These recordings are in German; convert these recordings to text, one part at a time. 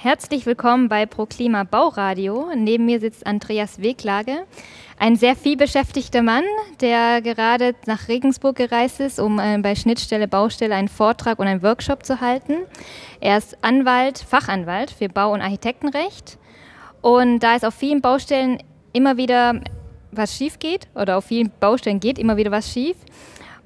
Herzlich willkommen bei ProKlima Bauradio. Neben mir sitzt Andreas Weglage, ein sehr viel beschäftigter Mann, der gerade nach Regensburg gereist ist, um äh, bei Schnittstelle Baustelle einen Vortrag und einen Workshop zu halten. Er ist Anwalt, Fachanwalt für Bau- und Architektenrecht. Und da es auf vielen Baustellen immer wieder was schief geht, oder auf vielen Baustellen geht immer wieder was schief,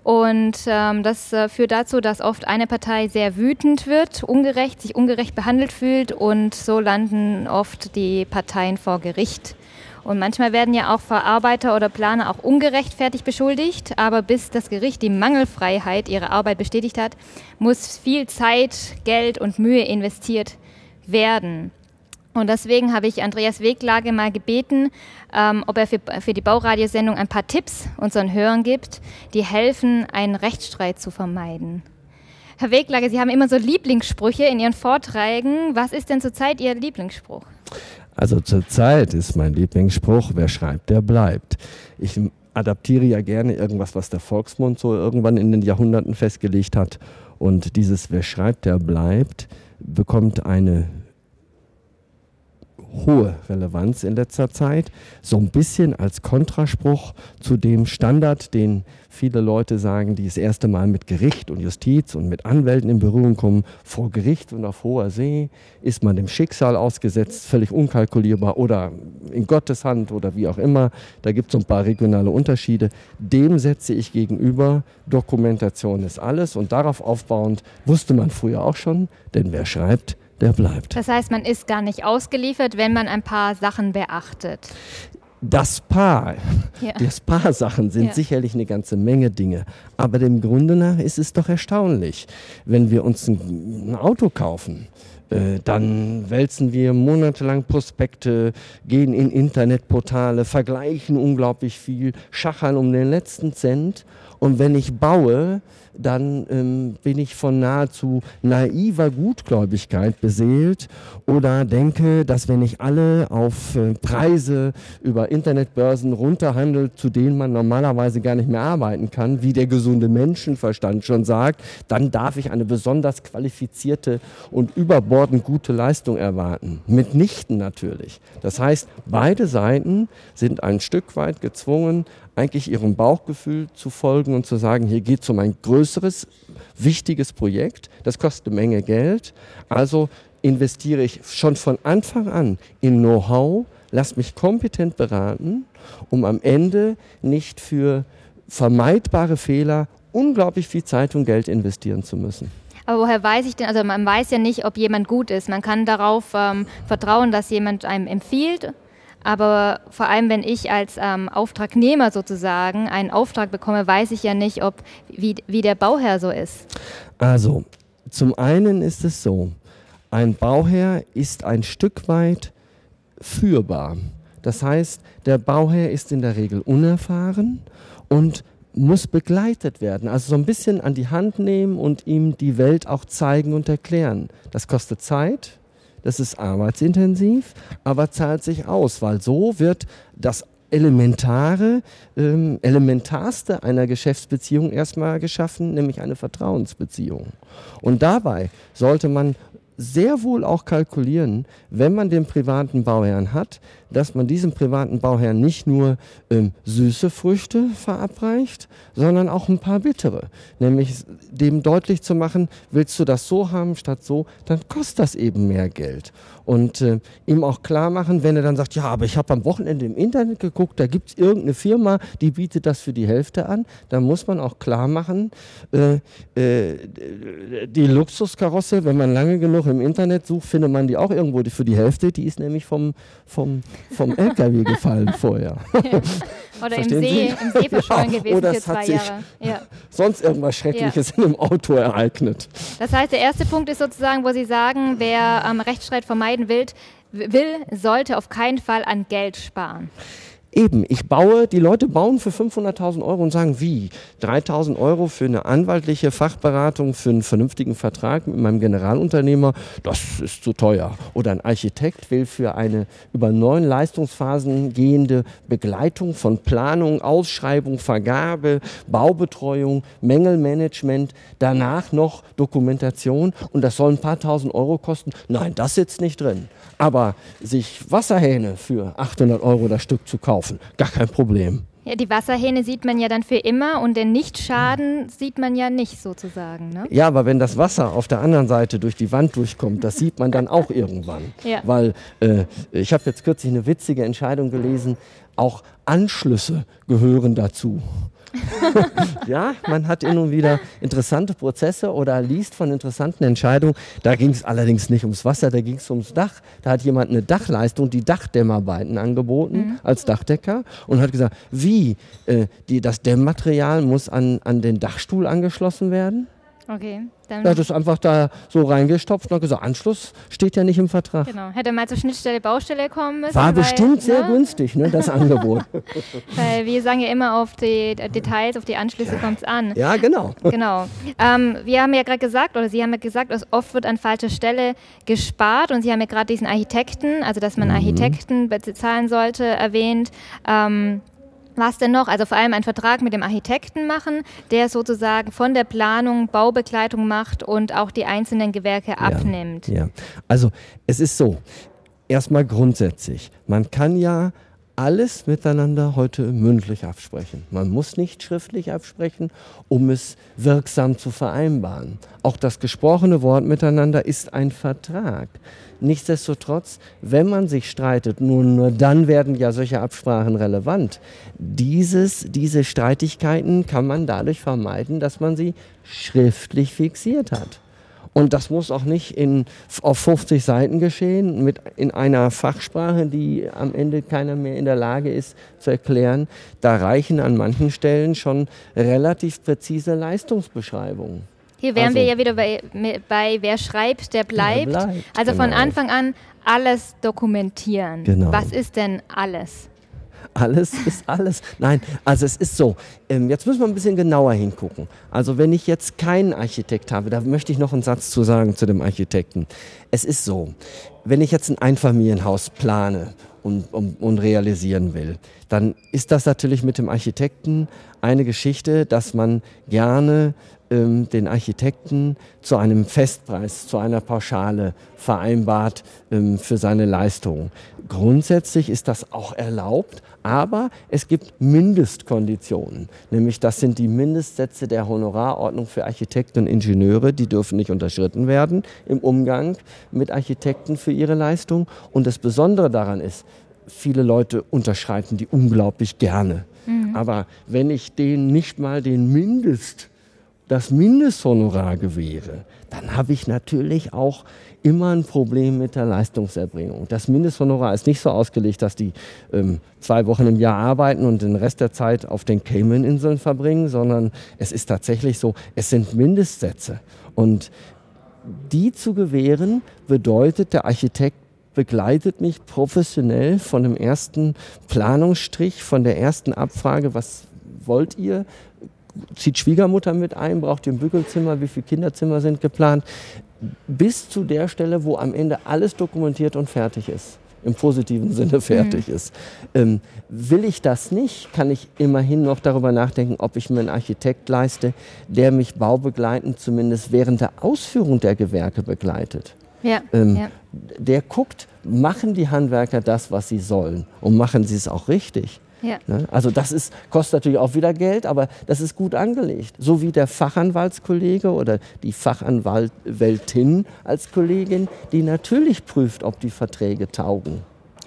und ähm, das äh, führt dazu, dass oft eine Partei sehr wütend wird, ungerecht, sich ungerecht behandelt fühlt und so landen oft die Parteien vor Gericht. Und manchmal werden ja auch Verarbeiter oder Planer auch ungerechtfertigt beschuldigt, aber bis das Gericht die Mangelfreiheit ihrer Arbeit bestätigt hat, muss viel Zeit, Geld und Mühe investiert werden. Und deswegen habe ich Andreas Weglage mal gebeten, ähm, ob er für, für die Bauradiosendung ein paar Tipps unseren Hörern gibt, die helfen, einen Rechtsstreit zu vermeiden. Herr Weglage, Sie haben immer so Lieblingssprüche in Ihren Vorträgen. Was ist denn zurzeit Ihr Lieblingsspruch? Also zurzeit ist mein Lieblingsspruch, wer schreibt, der bleibt. Ich adaptiere ja gerne irgendwas, was der Volksmund so irgendwann in den Jahrhunderten festgelegt hat. Und dieses Wer schreibt, der bleibt, bekommt eine hohe Relevanz in letzter Zeit. So ein bisschen als Kontraspruch zu dem Standard, den viele Leute sagen, die das erste Mal mit Gericht und Justiz und mit Anwälten in Berührung kommen. Vor Gericht und auf hoher See ist man dem Schicksal ausgesetzt, völlig unkalkulierbar oder in Gottes Hand oder wie auch immer. Da gibt es ein paar regionale Unterschiede. Dem setze ich gegenüber, Dokumentation ist alles und darauf aufbauend wusste man früher auch schon, denn wer schreibt, der bleibt. Das heißt, man ist gar nicht ausgeliefert, wenn man ein paar Sachen beachtet. Das Paar, ja. das Paar Sachen sind ja. sicherlich eine ganze Menge Dinge. Aber dem Grunde nach ist es doch erstaunlich, wenn wir uns ein, ein Auto kaufen äh, dann wälzen wir monatelang Prospekte, gehen in Internetportale, vergleichen unglaublich viel, schachern um den letzten Cent. Und wenn ich baue, dann ähm, bin ich von nahezu naiver Gutgläubigkeit beseelt oder denke, dass wenn ich alle auf äh, Preise über Internetbörsen runterhandelt, zu denen man normalerweise gar nicht mehr arbeiten kann, wie der gesunde Menschenverstand schon sagt, dann darf ich eine besonders qualifizierte und überbordend gute Leistung erwarten. Mitnichten natürlich. Das heißt, beide Seiten sind ein Stück weit gezwungen, eigentlich ihrem Bauchgefühl zu folgen und zu sagen, hier geht es um ein größeres, wichtiges Projekt, das kostet eine Menge Geld, also investiere ich schon von Anfang an in Know-how, lass mich kompetent beraten, um am Ende nicht für vermeidbare Fehler unglaublich viel Zeit und Geld investieren zu müssen. Aber woher weiß ich denn, also man weiß ja nicht, ob jemand gut ist. Man kann darauf ähm, vertrauen, dass jemand einem empfiehlt aber vor allem, wenn ich als ähm, Auftragnehmer sozusagen einen Auftrag bekomme, weiß ich ja nicht, ob, wie, wie der Bauherr so ist. Also, zum einen ist es so, ein Bauherr ist ein Stück weit führbar. Das heißt, der Bauherr ist in der Regel unerfahren und muss begleitet werden. Also so ein bisschen an die Hand nehmen und ihm die Welt auch zeigen und erklären. Das kostet Zeit, das ist arbeitsintensiv, aber zahlt sich aus, weil so wird das Elementare, ähm, Elementarste einer Geschäftsbeziehung erstmal geschaffen, nämlich eine Vertrauensbeziehung. Und dabei sollte man sehr wohl auch kalkulieren, wenn man den privaten Bauherrn hat, dass man diesem privaten Bauherrn nicht nur ähm, süße Früchte verabreicht, sondern auch ein paar bittere. Nämlich dem deutlich zu machen, willst du das so haben statt so, dann kostet das eben mehr Geld. Und äh, ihm auch klar machen, wenn er dann sagt, ja, aber ich habe am Wochenende im Internet geguckt, da gibt es irgendeine Firma, die bietet das für die Hälfte an, dann muss man auch klar machen, äh, äh, die Luxuskarosse, wenn man lange genug im Internet sucht, findet man die auch irgendwo für die Hälfte, die ist nämlich vom, vom vom LKW gefallen vorher. Oder im See, im See verschollen ja, gewesen oder für zwei Jahre. Ja. Sonst irgendwas Schreckliches ja. in einem Auto ereignet. Das heißt, der erste Punkt ist sozusagen, wo Sie sagen, wer ähm, Rechtsstreit vermeiden will, will, sollte auf keinen Fall an Geld sparen. Eben, ich baue, die Leute bauen für 500.000 Euro und sagen, wie? 3.000 Euro für eine anwaltliche Fachberatung, für einen vernünftigen Vertrag mit meinem Generalunternehmer, das ist zu teuer. Oder ein Architekt will für eine über neun Leistungsphasen gehende Begleitung von Planung, Ausschreibung, Vergabe, Baubetreuung, Mängelmanagement, danach noch Dokumentation und das soll ein paar tausend Euro kosten. Nein, das sitzt nicht drin. Aber sich Wasserhähne für 800 Euro das Stück zu kaufen, gar kein Problem. Ja, die Wasserhähne sieht man ja dann für immer und den Nichtschaden sieht man ja nicht sozusagen. Ne? Ja, aber wenn das Wasser auf der anderen Seite durch die Wand durchkommt, das sieht man dann auch irgendwann. Ja. Weil äh, ich habe jetzt kürzlich eine witzige Entscheidung gelesen, auch Anschlüsse gehören dazu. ja, man hat immer wieder interessante Prozesse oder liest von interessanten Entscheidungen. Da ging es allerdings nicht ums Wasser, da ging es ums Dach. Da hat jemand eine Dachleistung, die Dachdämmarbeiten angeboten mhm. als Dachdecker und hat gesagt, wie, äh, die, das Dämmmaterial muss an, an den Dachstuhl angeschlossen werden. Okay. Dann er hat es einfach da so reingestopft und hat gesagt, Anschluss steht ja nicht im Vertrag. Genau. Hätte mal zur Schnittstelle Baustelle kommen müssen. War weil, bestimmt sehr ne? günstig, ne, das Angebot. weil wir sagen ja immer auf die Details, auf die Anschlüsse ja. kommt es an. Ja, genau. Genau. Ähm, wir haben ja gerade gesagt, oder Sie haben ja gesagt, dass oft wird an falscher Stelle gespart und Sie haben ja gerade diesen Architekten, also dass man mhm. Architekten bezahlen sollte, erwähnt. Ähm, was denn noch? Also vor allem einen Vertrag mit dem Architekten machen, der sozusagen von der Planung Baubegleitung macht und auch die einzelnen Gewerke abnimmt. Ja, also es ist so, erstmal grundsätzlich, man kann ja alles miteinander heute mündlich absprechen. Man muss nicht schriftlich absprechen, um es wirksam zu vereinbaren. Auch das gesprochene Wort miteinander ist ein Vertrag. Nichtsdestotrotz, wenn man sich streitet, nur, nur dann werden ja solche Absprachen relevant. Dieses, diese Streitigkeiten kann man dadurch vermeiden, dass man sie schriftlich fixiert hat. Und das muss auch nicht in, auf 50 Seiten geschehen, mit, in einer Fachsprache, die am Ende keiner mehr in der Lage ist zu erklären. Da reichen an manchen Stellen schon relativ präzise Leistungsbeschreibungen. Hier wären also, wir ja wieder bei, bei, wer schreibt, der bleibt. Der bleibt also genau. von Anfang an alles dokumentieren. Genau. Was ist denn alles? Alles ist alles. Nein, also es ist so. Ähm, jetzt müssen wir ein bisschen genauer hingucken. Also wenn ich jetzt keinen Architekt habe, da möchte ich noch einen Satz zu sagen zu dem Architekten. Es ist so, wenn ich jetzt ein Einfamilienhaus plane und, und, und realisieren will, dann ist das natürlich mit dem Architekten eine Geschichte, dass man gerne ähm, den Architekten zu einem Festpreis, zu einer Pauschale vereinbart ähm, für seine Leistung. Grundsätzlich ist das auch erlaubt, aber es gibt Mindestkonditionen, nämlich das sind die Mindestsätze der Honorarordnung für Architekten und Ingenieure, die dürfen nicht unterschritten werden im Umgang mit Architekten für ihre Leistung. Und das Besondere daran ist, viele Leute unterschreiten die unglaublich gerne. Mhm. Aber wenn ich denen nicht mal den Mindest das Mindesthonorar gewähre, dann habe ich natürlich auch immer ein Problem mit der Leistungserbringung. Das Mindesthonorar ist nicht so ausgelegt, dass die ähm, zwei Wochen im Jahr arbeiten und den Rest der Zeit auf den Cayman-Inseln verbringen, sondern es ist tatsächlich so, es sind Mindestsätze. Und die zu gewähren bedeutet, der Architekt begleitet mich professionell von dem ersten Planungsstrich, von der ersten Abfrage, was wollt ihr, zieht Schwiegermutter mit ein, braucht ihr ein Bügelzimmer, wie viele Kinderzimmer sind geplant, bis zu der Stelle, wo am Ende alles dokumentiert und fertig ist im positiven Sinne fertig mhm. ist. Ähm, will ich das nicht, kann ich immerhin noch darüber nachdenken, ob ich mir einen Architekt leiste, der mich baubegleitend zumindest während der Ausführung der Gewerke begleitet. Ja, ähm, ja. Der guckt, machen die Handwerker das, was sie sollen und machen sie es auch richtig. Ja. Ne? Also das ist, kostet natürlich auch wieder Geld, aber das ist gut angelegt. So wie der Fachanwaltskollege oder die Fachanwältin als Kollegin, die natürlich prüft, ob die Verträge taugen.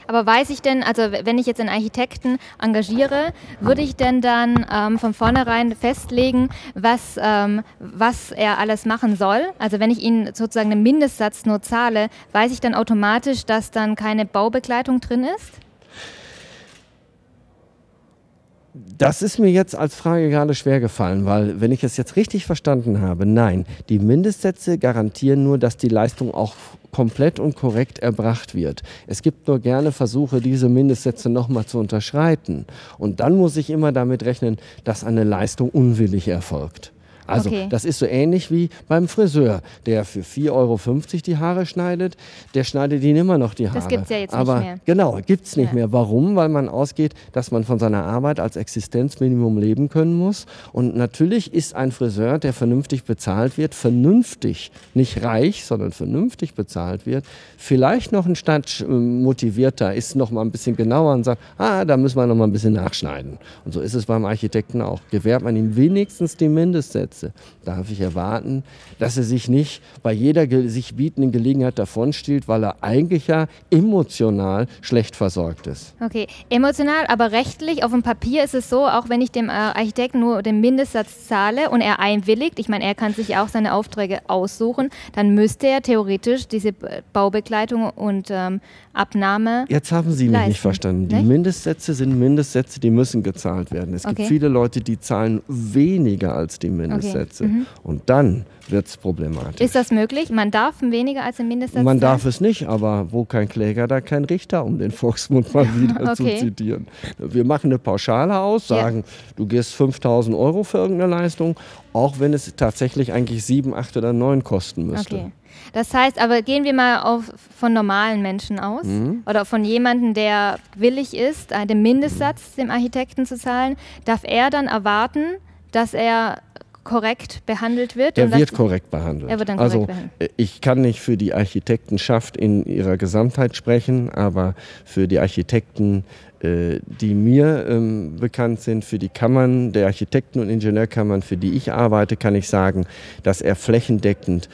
Aber weiß ich denn, also wenn ich jetzt einen Architekten engagiere, würde ich denn dann ähm, von vornherein festlegen, was, ähm, was er alles machen soll? Also wenn ich ihn sozusagen einen Mindestsatz nur zahle, weiß ich dann automatisch, dass dann keine Baubegleitung drin ist? Das ist mir jetzt als Frage gerade schwer gefallen, weil wenn ich es jetzt richtig verstanden habe, nein, die Mindestsätze garantieren nur, dass die Leistung auch komplett und korrekt erbracht wird. Es gibt nur gerne Versuche, diese Mindestsätze nochmal zu unterschreiten. Und dann muss ich immer damit rechnen, dass eine Leistung unwillig erfolgt. Also Okay. das ist so ähnlich wie beim Friseur, der für 4,50 Euro die Haare schneidet, der schneidet ihnen immer noch die Haare. Das gibt's ja jetzt nicht Aber, mehr. Genau, gibt es nicht Ja. mehr. Warum? Weil man ausgeht, dass man von seiner Arbeit als Existenzminimum leben können muss. Und natürlich ist ein Friseur, der vernünftig bezahlt wird, vernünftig, nicht reich, sondern vernünftig bezahlt wird, vielleicht noch ein Stadt motivierter, ist noch mal ein bisschen genauer und sagt, ah, da müssen wir noch mal ein bisschen nachschneiden. Und so ist es beim Architekten auch. Gewährt man ihm wenigstens die Mindestsätze, darf ich erwarten, dass er sich nicht bei jeder sich bietenden Gelegenheit davonstiehlt, weil er eigentlich ja emotional schlecht versorgt ist. Okay, emotional, aber rechtlich auf dem Papier ist es so, auch wenn ich dem äh, Architekten nur den Mindestsatz zahle und er einwilligt, ich meine, er kann sich auch seine Aufträge aussuchen, dann müsste er theoretisch diese Baubegleitung und ähm, Abnahme. Jetzt haben Sie mich leisten, nicht verstanden. Die nicht? Mindestsätze sind Mindestsätze, die müssen gezahlt werden. Es Okay. gibt viele Leute, die zahlen weniger als die Mindestsätze. mhm. Und dann wird es problematisch. Ist das möglich? Man darf weniger als den Mindestsatz Man darf es nicht, aber wo kein Kläger, da kein Richter, um den Volksmund mal wieder Okay. zu zitieren. Wir machen eine Pauschale aus, Ja. sagen, du gehst 5000 Euro für irgendeine Leistung, auch wenn es tatsächlich eigentlich 7, 8 oder 9 kosten müsste. Okay. Das heißt, aber gehen wir mal auf, von normalen Menschen aus Mhm. oder von jemandem, der willig ist, äh, den Mindestsatz dem Architekten zu zahlen, darf er dann erwarten, dass er korrekt behandelt wird? Dass- wird korrekt behandelt. Er wird dann korrekt also behandelt. äh, ich kann nicht für die Architektenschaft in ihrer Gesamtheit sprechen, aber für die Architekten, äh, die mir ähm, bekannt sind, für die Kammern der Architekten- und Ingenieurkammern, für die ich arbeite, kann ich sagen, dass er flächendeckend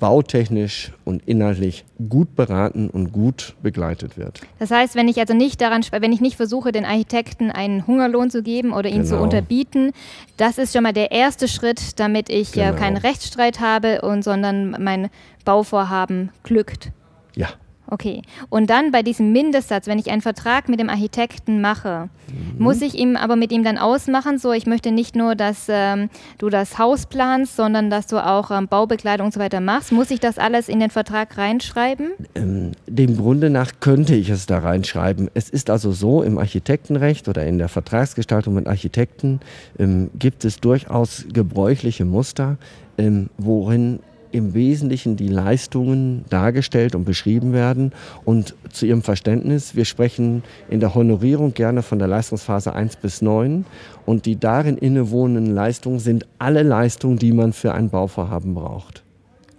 bautechnisch und inhaltlich gut beraten und gut begleitet wird. Das heißt, wenn ich also nicht daran, wenn ich nicht versuche, den Architekten einen Hungerlohn zu geben oder ihn zu Genau. unterbieten, das ist schon mal der erste Schritt, damit ich ja Genau. keinen Rechtsstreit habe und sondern mein Bauvorhaben glückt. Ja. Okay. Und dann bei diesem Mindestsatz, wenn ich einen Vertrag mit dem Architekten mache, Mhm. muss ich ihm aber mit ihm dann ausmachen, so ich möchte nicht nur, dass ähm, du das Haus planst, sondern dass du auch ähm, Baubekleidung und so weiter machst. Muss ich das alles in den Vertrag reinschreiben? Ähm, dem Grunde nach könnte ich es da reinschreiben. Es ist also so, im Architektenrecht oder in der Vertragsgestaltung mit Architekten ähm, gibt es durchaus gebräuchliche Muster, ähm, worin im Wesentlichen die Leistungen dargestellt und beschrieben werden. Und zu Ihrem Verständnis, wir sprechen in der Honorierung gerne von der Leistungsphase 1 bis 9 und die darin innewohnenden Leistungen sind alle Leistungen, die man für ein Bauvorhaben braucht.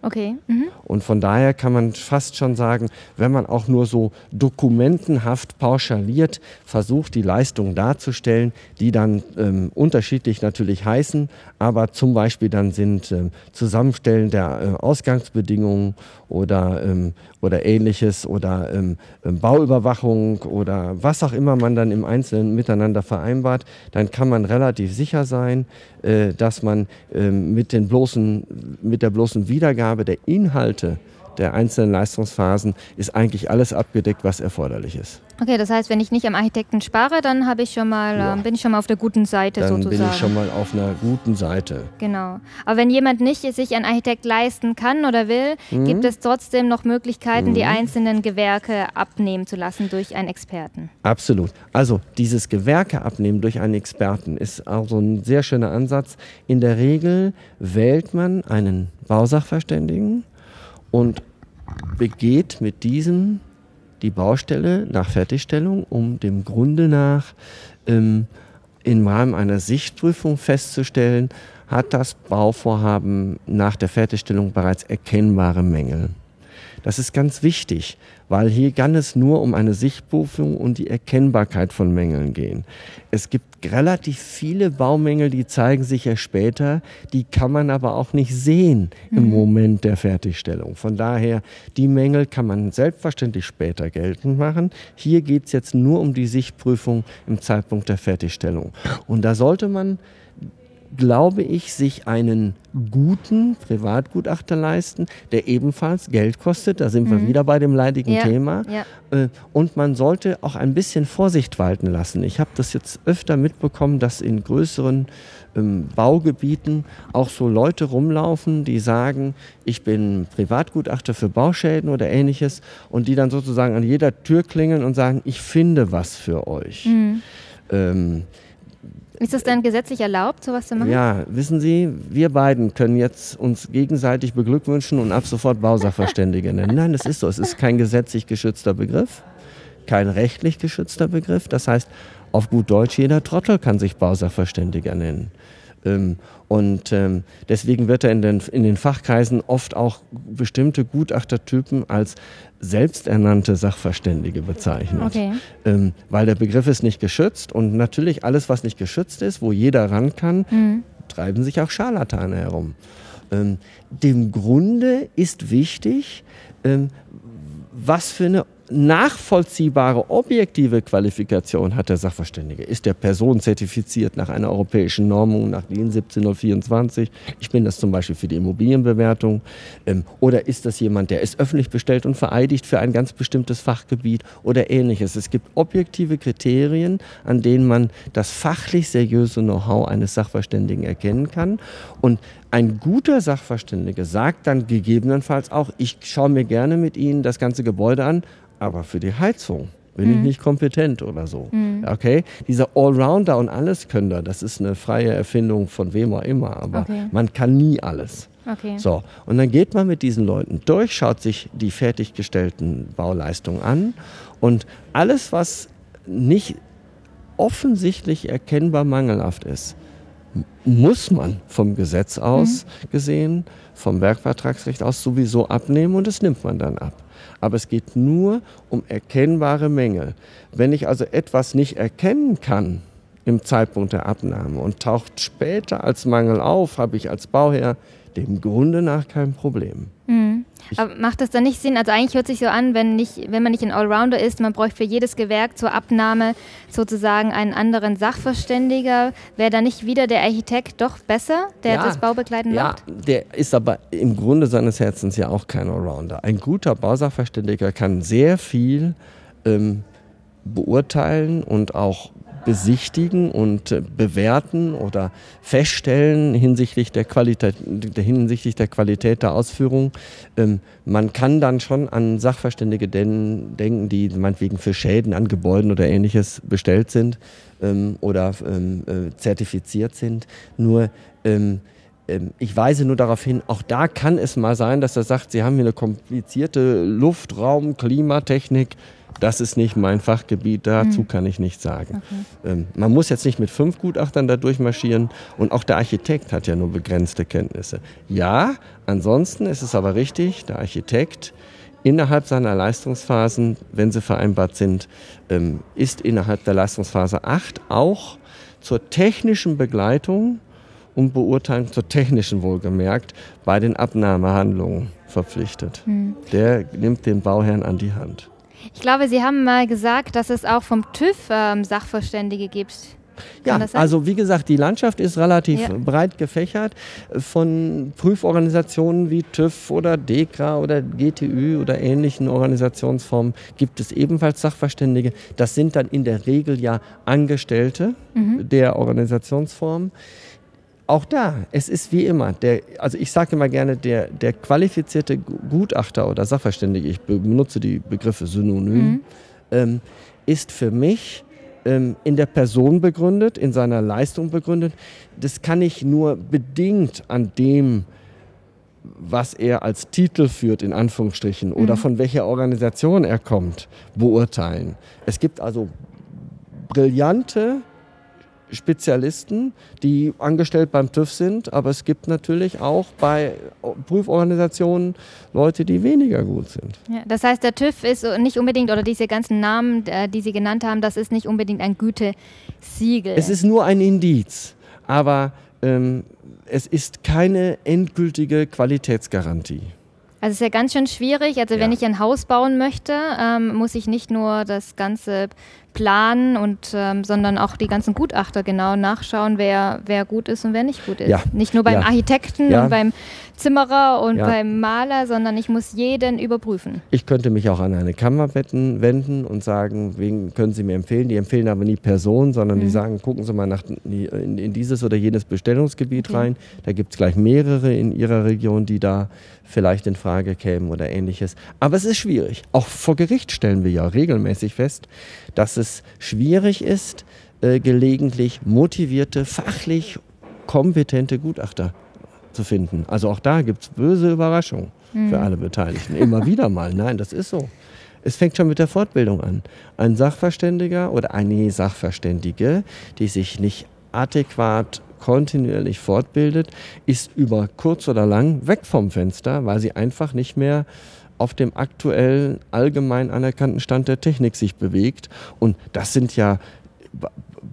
Okay. Mhm. Und von daher kann man fast schon sagen, wenn man auch nur so dokumentenhaft pauschaliert versucht, die Leistungen darzustellen, die dann ähm, unterschiedlich natürlich heißen, aber zum Beispiel dann sind ähm, Zusammenstellen der äh, Ausgangsbedingungen oder, ähm, oder ähnliches oder ähm, ähm, Bauüberwachung oder was auch immer man dann im Einzelnen miteinander vereinbart, dann kann man relativ sicher sein, äh, dass man ähm, mit, den bloßen, mit der bloßen Wiedergabe der Inhalte der einzelnen Leistungsphasen ist eigentlich alles abgedeckt, was erforderlich ist. Okay, das heißt, wenn ich nicht am Architekten spare, dann habe ich schon mal, Ja. ähm, bin ich schon mal auf der guten Seite Dann sozusagen. bin ich schon mal auf einer guten Seite. Genau. Aber wenn jemand nicht sich einen Architekt leisten kann oder will, Mhm. gibt es trotzdem noch Möglichkeiten, die einzelnen Gewerke abnehmen zu lassen durch einen Experten. Absolut. Also dieses Gewerke abnehmen durch einen Experten ist also ein sehr schöner Ansatz. In der Regel wählt man einen Bausachverständigen und begeht mit diesem die Baustelle nach Fertigstellung, um dem Grunde nach ähm, im Rahmen einer Sichtprüfung festzustellen, hat das Bauvorhaben nach der Fertigstellung bereits erkennbare Mängel. Das ist ganz wichtig, weil hier kann es nur um eine Sichtprüfung und die Erkennbarkeit von Mängeln gehen. Es gibt relativ viele Baumängel, die zeigen sich ja später, die kann man aber auch nicht sehen im Moment der Fertigstellung. Von daher, die Mängel kann man selbstverständlich später geltend machen. Hier geht es jetzt nur um die Sichtprüfung im Zeitpunkt der Fertigstellung. Und da sollte man glaube ich, sich einen guten Privatgutachter leisten, der ebenfalls Geld kostet. Da sind mhm. wir wieder bei dem leidigen ja, Thema. Ja. Äh, und man sollte auch ein bisschen Vorsicht walten lassen. Ich habe das jetzt öfter mitbekommen, dass in größeren ähm, Baugebieten auch so Leute rumlaufen, die sagen, ich bin Privatgutachter für Bauschäden oder ähnliches und die dann sozusagen an jeder Tür klingeln und sagen, ich finde was für euch. Mhm. Ähm, ist es denn gesetzlich erlaubt, sowas zu machen? Ja, wissen Sie, wir beiden können jetzt uns gegenseitig beglückwünschen und ab sofort Bausachverständige nennen. Nein, das ist so. Es ist kein gesetzlich geschützter Begriff, kein rechtlich geschützter Begriff. Das heißt, auf gut Deutsch, jeder Trottel kann sich Bausachverständiger nennen. Ähm, und ähm, deswegen wird er in den, in den Fachkreisen oft auch bestimmte Gutachtertypen als selbsternannte Sachverständige bezeichnet. Okay. Ähm, weil der Begriff ist nicht geschützt und natürlich alles, was nicht geschützt ist, wo jeder ran kann, mhm. treiben sich auch Scharlatane herum. Ähm, dem Grunde ist wichtig, ähm, was für eine nachvollziehbare, objektive Qualifikation hat der Sachverständige? Ist der Person zertifiziert nach einer europäischen Normung, nach DIN 17024? Ich bin das zum Beispiel für die Immobilienbewertung. Ähm, oder ist das jemand, der ist öffentlich bestellt und vereidigt für ein ganz bestimmtes Fachgebiet oder ähnliches? Es gibt objektive Kriterien, an denen man das fachlich seriöse Know-how eines Sachverständigen erkennen kann. Und ein guter Sachverständige sagt dann gegebenenfalls auch, ich schaue mir gerne mit Ihnen das ganze Gebäude an, aber für die Heizung bin mhm. ich nicht kompetent oder so. Mhm. Okay? Dieser Allrounder und Alleskönner, das ist eine freie Erfindung von wem auch immer, aber okay. man kann nie alles. Okay. So, und dann geht man mit diesen Leuten durch, schaut sich die fertiggestellten Bauleistungen an und alles, was nicht offensichtlich erkennbar mangelhaft ist, muss man vom Gesetz aus mhm. gesehen, vom Werkvertragsrecht aus sowieso abnehmen und das nimmt man dann ab. Aber es geht nur um erkennbare Mängel. Wenn ich also etwas nicht erkennen kann im Zeitpunkt der Abnahme und taucht später als Mangel auf, habe ich als Bauherr dem Grunde nach kein Problem. Mhm. Aber macht das dann nicht Sinn? Also eigentlich hört sich so an, wenn, nicht, wenn man nicht ein Allrounder ist, man bräuchte für jedes Gewerk zur Abnahme sozusagen einen anderen Sachverständiger. Wäre da nicht wieder der Architekt doch besser, der ja, das Baubegleiten macht? Ja, der ist aber im Grunde seines Herzens ja auch kein Allrounder. Ein guter Bausachverständiger kann sehr viel ähm, beurteilen und auch besichtigen und äh, bewerten oder feststellen hinsichtlich der Qualität, hinsichtlich der, Qualität der Ausführung. Ähm, man kann dann schon an Sachverständige denken, die meinetwegen für Schäden an Gebäuden oder ähnliches bestellt sind ähm, oder ähm, äh, zertifiziert sind. Nur ich weise nur darauf hin, auch da kann es mal sein, dass er sagt, Sie haben hier eine komplizierte Luftraum, Klimatechnik das ist nicht mein Fachgebiet, dazu mhm. kann ich nichts sagen. Okay. Ähm, man muss jetzt nicht mit fünf Gutachtern da durchmarschieren und auch der Architekt hat ja nur begrenzte Kenntnisse. Ja, ansonsten ist es aber richtig, der Architekt innerhalb seiner Leistungsphasen, wenn sie vereinbart sind, ähm, ist innerhalb der Leistungsphase 8 auch zur technischen Begleitung und Beurteilung, zur technischen wohlgemerkt, bei den Abnahmehandlungen verpflichtet. Mhm. Der nimmt den Bauherrn an die Hand. Ich glaube, Sie haben mal gesagt, dass es auch vom TÜV ähm, Sachverständige gibt. ja, also wie gesagt, die Landschaft ist relativ ja. breit gefächert. Von Prüforganisationen wie TÜV oder DEKRA oder GTÜ oder ähnlichen Organisationsformen gibt es ebenfalls Sachverständige. Das sind dann in der Regel ja Angestellte mhm. der Organisationsform auch da, es ist wie immer, der, also ich sage immer gerne, der, der qualifizierte Gutachter oder Sachverständige, ich benutze die Begriffe synonym, mhm. ähm, ist für mich ähm, in der Person begründet, in seiner Leistung begründet. Das kann ich nur bedingt an dem, was er als Titel führt, in Anführungsstrichen, oder mhm. von welcher Organisation er kommt, beurteilen. Es gibt also brillante Spezialisten, die angestellt beim TÜV sind, aber es gibt natürlich auch bei Prüforganisationen Leute, die weniger gut sind. Ja, das heißt, der TÜV ist nicht unbedingt, oder diese ganzen Namen, äh, die Sie genannt haben, das ist nicht unbedingt ein Gütesiegel. Es ist nur ein Indiz, aber ähm, es ist keine endgültige Qualitätsgarantie. Also es ist ja ganz schön schwierig. Also ja. wenn ich ein Haus bauen möchte, ähm, muss ich nicht nur das ganze planen und ähm, sondern auch die ganzen Gutachter genau nachschauen, wer, wer gut ist und wer nicht gut ist. Ja. Nicht nur beim ja. Architekten und beim Zimmerer und beim Maler, sondern ich muss jeden überprüfen. Ich könnte mich auch an eine Kammer wenden und sagen, wen können Sie mir empfehlen? Die empfehlen aber nie Personen, sondern mhm. die sagen, gucken Sie mal nach, in, in dieses oder jenes Bestellungsgebiet okay. rein. Da gibt es gleich mehrere in Ihrer Region, die da vielleicht in Frage kämen oder ähnliches. Aber es ist schwierig. Auch vor Gericht stellen wir ja regelmäßig fest, dass es schwierig ist, äh, gelegentlich motivierte, fachlich kompetente Gutachter zu finden. Also auch da gibt es böse Überraschungen mhm. für alle Beteiligten. Immer wieder mal. Nein, das ist so. Es fängt schon mit der Fortbildung an. Ein Sachverständiger oder eine Sachverständige, die sich nicht adäquat kontinuierlich fortbildet, ist über kurz oder lang weg vom Fenster, weil sie einfach nicht mehr auf dem aktuellen allgemein anerkannten Stand der Technik sich bewegt. Und das sind ja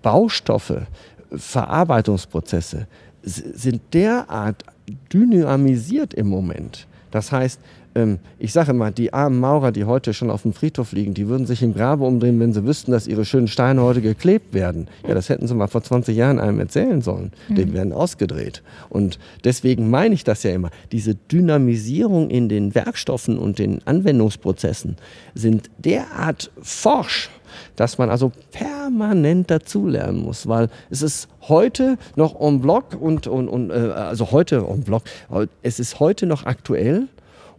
Baustoffe, Verarbeitungsprozesse, sind derart dynamisiert im Moment. Das heißt, ich sage immer, die armen Maurer, die heute schon auf dem Friedhof liegen, die würden sich im Grabe umdrehen, wenn sie wüssten, dass ihre schönen Steine heute geklebt werden. Ja, das hätten sie mal vor 20 Jahren einem erzählen sollen. Mhm. Die werden ausgedreht. Und deswegen meine ich das ja immer. Diese Dynamisierung in den Werkstoffen und den Anwendungsprozessen sind derart forsch, dass man also permanent dazulernen muss, weil es ist heute noch en bloc und, und, und äh, also heute en bloc, es ist heute noch aktuell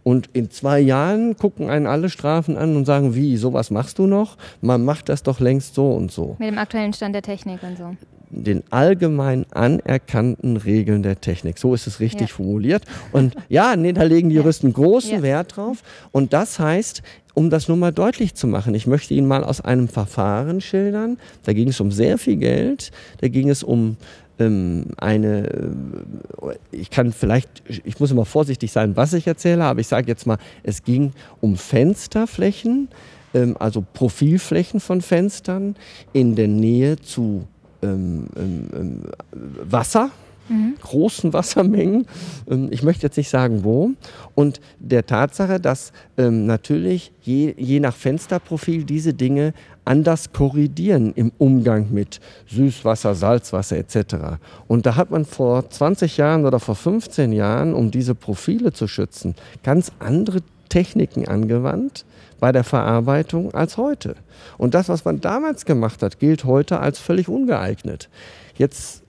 und in zwei Jahren gucken einen alle Strafen an und sagen, wie, sowas machst du noch? Man macht das doch längst so und so. Mit dem aktuellen Stand der Technik und so. Den allgemein anerkannten Regeln der Technik. So ist es richtig ja. formuliert. Und ja, nee, da legen die Juristen großen ja. Wert drauf. Und das heißt, um das nur mal deutlich zu machen, ich möchte Ihnen mal aus einem Verfahren schildern. Da ging es um sehr viel Geld. Da ging es um ähm, eine, äh, ich kann vielleicht, ich muss immer vorsichtig sein, was ich erzähle, aber ich sage jetzt mal, es ging um Fensterflächen, ähm, also Profilflächen von Fenstern in der Nähe zu ähm, ähm, Wasser mhm. großen Wassermengen. Ähm, ich möchte jetzt nicht sagen, wo. Und der Tatsache, dass ähm, natürlich je, je nach Fensterprofil diese Dinge anders korrigieren im Umgang mit Süßwasser, Salzwasser etc. Und da hat man vor 20 Jahren oder vor 15 Jahren, um diese Profile zu schützen, ganz andere Techniken angewandt bei der Verarbeitung als heute. Und das, was man damals gemacht hat, gilt heute als völlig ungeeignet. Jetzt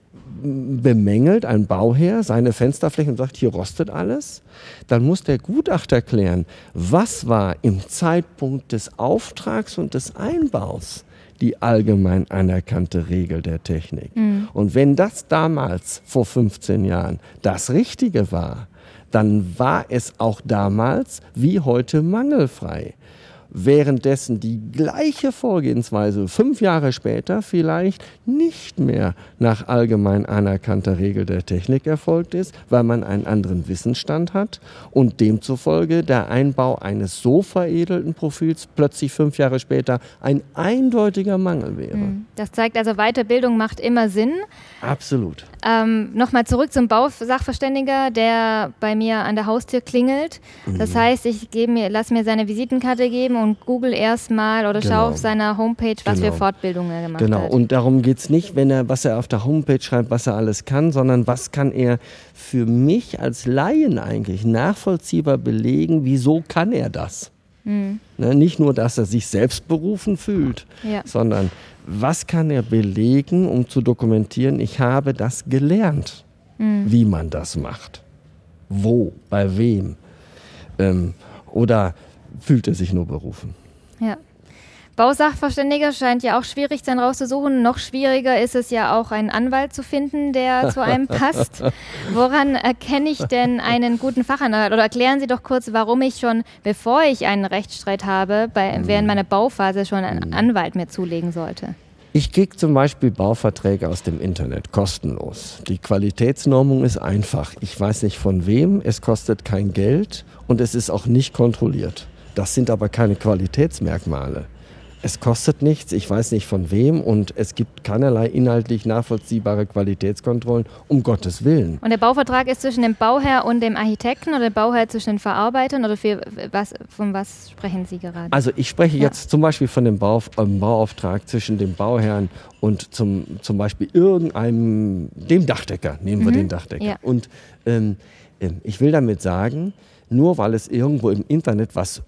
bemängelt ein Bauherr seine Fensterflächen und sagt, hier rostet alles, dann muss der Gutachter klären, was war im Zeitpunkt des Auftrags und des Einbaus die allgemein anerkannte Regel der Technik. Mhm. Und wenn das damals vor 15 Jahren das Richtige war, dann war es auch damals wie heute mangelfrei währenddessen die gleiche Vorgehensweise fünf Jahre später vielleicht nicht mehr nach allgemein anerkannter Regel der Technik erfolgt ist, weil man einen anderen Wissensstand hat und demzufolge der Einbau eines so veredelten Profils plötzlich fünf Jahre später ein eindeutiger Mangel wäre. Hm. Das zeigt also, Weiterbildung macht immer Sinn. Absolut. Ähm, Nochmal zurück zum Bausachverständiger, der bei mir an der Haustür klingelt. Das mhm. heißt, ich mir, lasse mir seine Visitenkarte geben und google erstmal oder genau. schau auf seiner Homepage, was genau. für Fortbildungen er gemacht genau. hat. Genau, und darum geht es nicht, wenn er, was er auf der Homepage schreibt, was er alles kann, sondern was kann er für mich als Laien eigentlich nachvollziehbar belegen, wieso kann er das? Mhm. Ne, nicht nur, dass er sich selbst berufen fühlt, ja. sondern was kann er belegen, um zu dokumentieren, ich habe das gelernt, mhm. wie man das macht. Wo, bei wem. Ähm, oder fühlt er sich nur berufen. Ja. Bausachverständiger scheint ja auch schwierig sein rauszusuchen. Noch schwieriger ist es ja auch, einen Anwalt zu finden, der zu einem passt. Woran erkenne ich denn einen guten Fachanwalt? Oder erklären Sie doch kurz, warum ich schon, bevor ich einen Rechtsstreit habe, bei, während meiner Bauphase schon einen mhm. Anwalt mir zulegen sollte. Ich kriege zum Beispiel Bauverträge aus dem Internet kostenlos. Die Qualitätsnormung ist einfach. Ich weiß nicht von wem, es kostet kein Geld und es ist auch nicht kontrolliert. Das sind aber keine Qualitätsmerkmale. Es kostet nichts, ich weiß nicht von wem und es gibt keinerlei inhaltlich nachvollziehbare Qualitätskontrollen, um Gottes Willen. Und der Bauvertrag ist zwischen dem Bauherr und dem Architekten oder der Bauherr zwischen den Verarbeitern oder für was, von was sprechen Sie gerade? Also ich spreche ja. jetzt zum Beispiel von dem Bau, äh, Bauauftrag zwischen dem Bauherrn und zum, zum Beispiel irgendeinem, dem Dachdecker, nehmen wir mhm. den Dachdecker. Ja. Und ähm, ähm, ich will damit sagen, nur weil es irgendwo im Internet was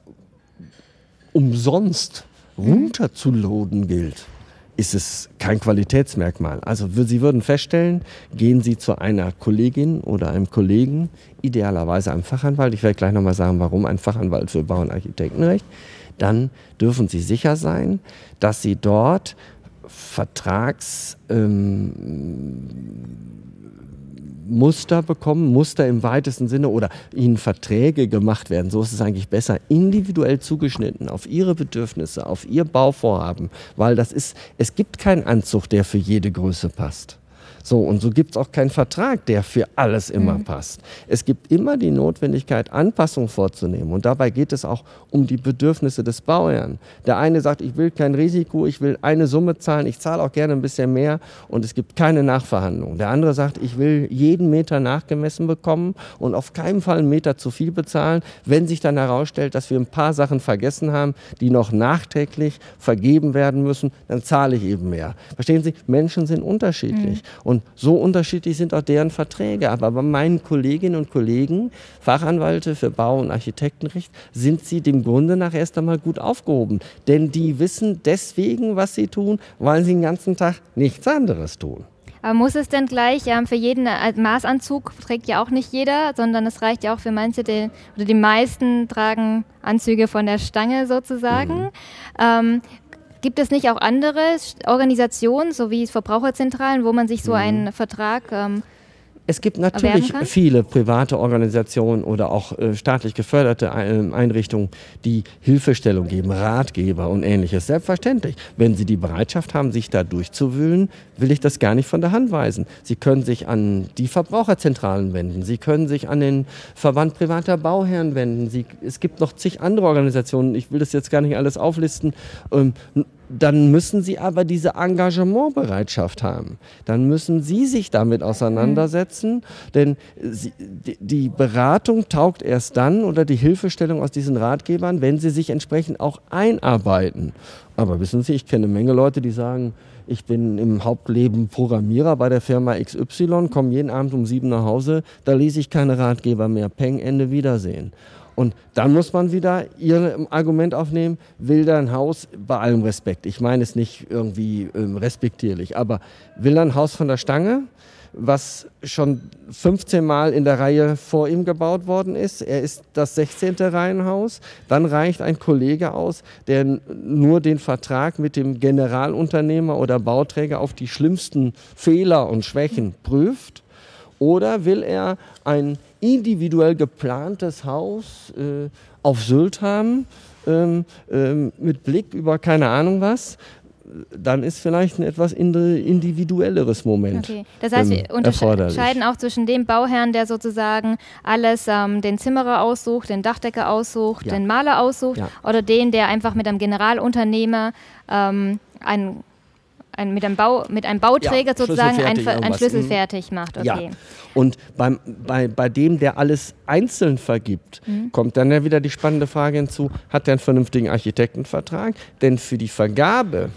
umsonst runterzuladen gilt, ist es kein Qualitätsmerkmal. Also Sie würden feststellen, gehen Sie zu einer Kollegin oder einem Kollegen, idealerweise einem Fachanwalt, ich werde gleich nochmal sagen, warum ein Fachanwalt für Bau- und Architektenrecht, dann dürfen Sie sicher sein, dass Sie dort Vertrags... Ähm, Muster bekommen, Muster im weitesten Sinne oder ihnen Verträge gemacht werden. So ist es eigentlich besser, individuell zugeschnitten auf ihre Bedürfnisse, auf ihr Bauvorhaben, weil das ist, es gibt keinen Anzug, der für jede Größe passt. So, und so gibt es auch keinen Vertrag, der für alles immer mhm. passt. Es gibt immer die Notwendigkeit, Anpassungen vorzunehmen. Und dabei geht es auch um die Bedürfnisse des Bauherrn. Der eine sagt, ich will kein Risiko, ich will eine Summe zahlen, ich zahle auch gerne ein bisschen mehr und es gibt keine Nachverhandlung. Der andere sagt, ich will jeden Meter nachgemessen bekommen und auf keinen Fall einen Meter zu viel bezahlen. Wenn sich dann herausstellt, dass wir ein paar Sachen vergessen haben, die noch nachträglich vergeben werden müssen, dann zahle ich eben mehr. Verstehen Sie, Menschen sind unterschiedlich. Mhm. Und so unterschiedlich sind auch deren Verträge. Aber bei meinen Kolleginnen und Kollegen, Fachanwalte für Bau- und Architektenrecht, sind sie dem Grunde nach erst einmal gut aufgehoben. Denn die wissen deswegen, was sie tun, weil sie den ganzen Tag nichts anderes tun. Aber muss es denn gleich ähm, für jeden äh, Maßanzug trägt ja auch nicht jeder, sondern es reicht ja auch für manche, die, oder die meisten tragen Anzüge von der Stange sozusagen. Mhm. Ähm, Gibt es nicht auch andere Organisationen, so wie Verbraucherzentralen, wo man sich so mhm. einen Vertrag ähm, es gibt natürlich viele private Organisationen oder auch äh, staatlich geförderte ähm, Einrichtungen, die Hilfestellung geben, Ratgeber und ähnliches. Selbstverständlich. Wenn Sie die Bereitschaft haben, sich da durchzuwühlen, will ich das gar nicht von der Hand weisen. Sie können sich an die Verbraucherzentralen wenden. Sie können sich an den Verband privater Bauherren wenden. Sie, es gibt noch zig andere Organisationen. Ich will das jetzt gar nicht alles auflisten. Ähm, dann müssen Sie aber diese Engagementbereitschaft haben. Dann müssen Sie sich damit auseinandersetzen, denn Sie, die Beratung taugt erst dann oder die Hilfestellung aus diesen Ratgebern, wenn Sie sich entsprechend auch einarbeiten. Aber wissen Sie, ich kenne eine Menge Leute, die sagen, ich bin im Hauptleben Programmierer bei der Firma XY, komme jeden Abend um sieben nach Hause, da lese ich keine Ratgeber mehr. Peng, Ende, Wiedersehen. Und dann muss man wieder ihr Argument aufnehmen, will da ein Haus, bei allem Respekt, ich meine es nicht irgendwie ähm, respektierlich, aber will ein Haus von der Stange, was schon 15 Mal in der Reihe vor ihm gebaut worden ist. Er ist das 16. Reihenhaus. Dann reicht ein Kollege aus, der nur den Vertrag mit dem Generalunternehmer oder Bauträger auf die schlimmsten Fehler und Schwächen prüft. Oder will er ein individuell geplantes Haus äh, auf Sylt haben, ähm, ähm, mit Blick über keine Ahnung was, dann ist vielleicht ein etwas individuelleres Moment. Okay. Das heißt, wir ähm, unterscheiden auch zwischen dem Bauherrn, der sozusagen alles, ähm, den Zimmerer aussucht, den Dachdecker aussucht, ja. den Maler aussucht, ja. oder den, der einfach mit einem Generalunternehmer ähm, ein, ein, mit, einem Bau, mit einem Bauträger ja, sozusagen einen ein Schlüssel fertig macht. Okay. Ja. Und beim, bei, bei dem, der alles einzeln vergibt, mhm. kommt dann ja wieder die spannende Frage hinzu, hat er einen vernünftigen Architektenvertrag? Denn für die Vergabe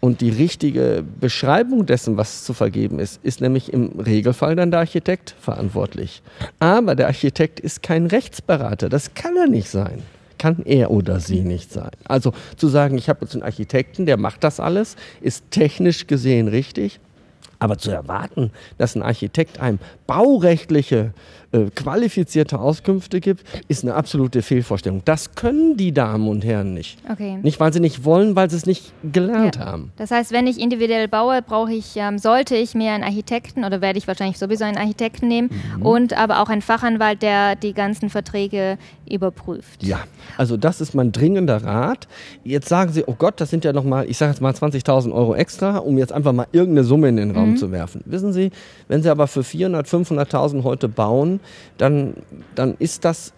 und die richtige Beschreibung dessen, was zu vergeben ist, ist nämlich im Regelfall dann der Architekt verantwortlich. Aber der Architekt ist kein Rechtsberater, das kann er nicht sein kann er oder sie nicht sein. Also zu sagen, ich habe jetzt einen Architekten, der macht das alles, ist technisch gesehen richtig, aber zu erwarten, dass ein Architekt einem baurechtliche äh, qualifizierte Auskünfte gibt, ist eine absolute Fehlvorstellung. Das können die Damen und Herren nicht. Okay. Nicht, weil sie nicht wollen, weil sie es nicht gelernt ja. haben. Das heißt, wenn ich individuell baue, brauche ich, ähm, sollte ich mir einen Architekten oder werde ich wahrscheinlich sowieso einen Architekten nehmen mhm. und aber auch einen Fachanwalt, der die ganzen Verträge überprüft. Ja, also das ist mein dringender Rat. Jetzt sagen Sie, oh Gott, das sind ja nochmal, ich sage jetzt mal 20.000 Euro extra, um jetzt einfach mal irgendeine Summe in den Raum mhm. zu werfen. Wissen Sie, wenn Sie aber für 400, 500.000 heute bauen, dann, dann ist das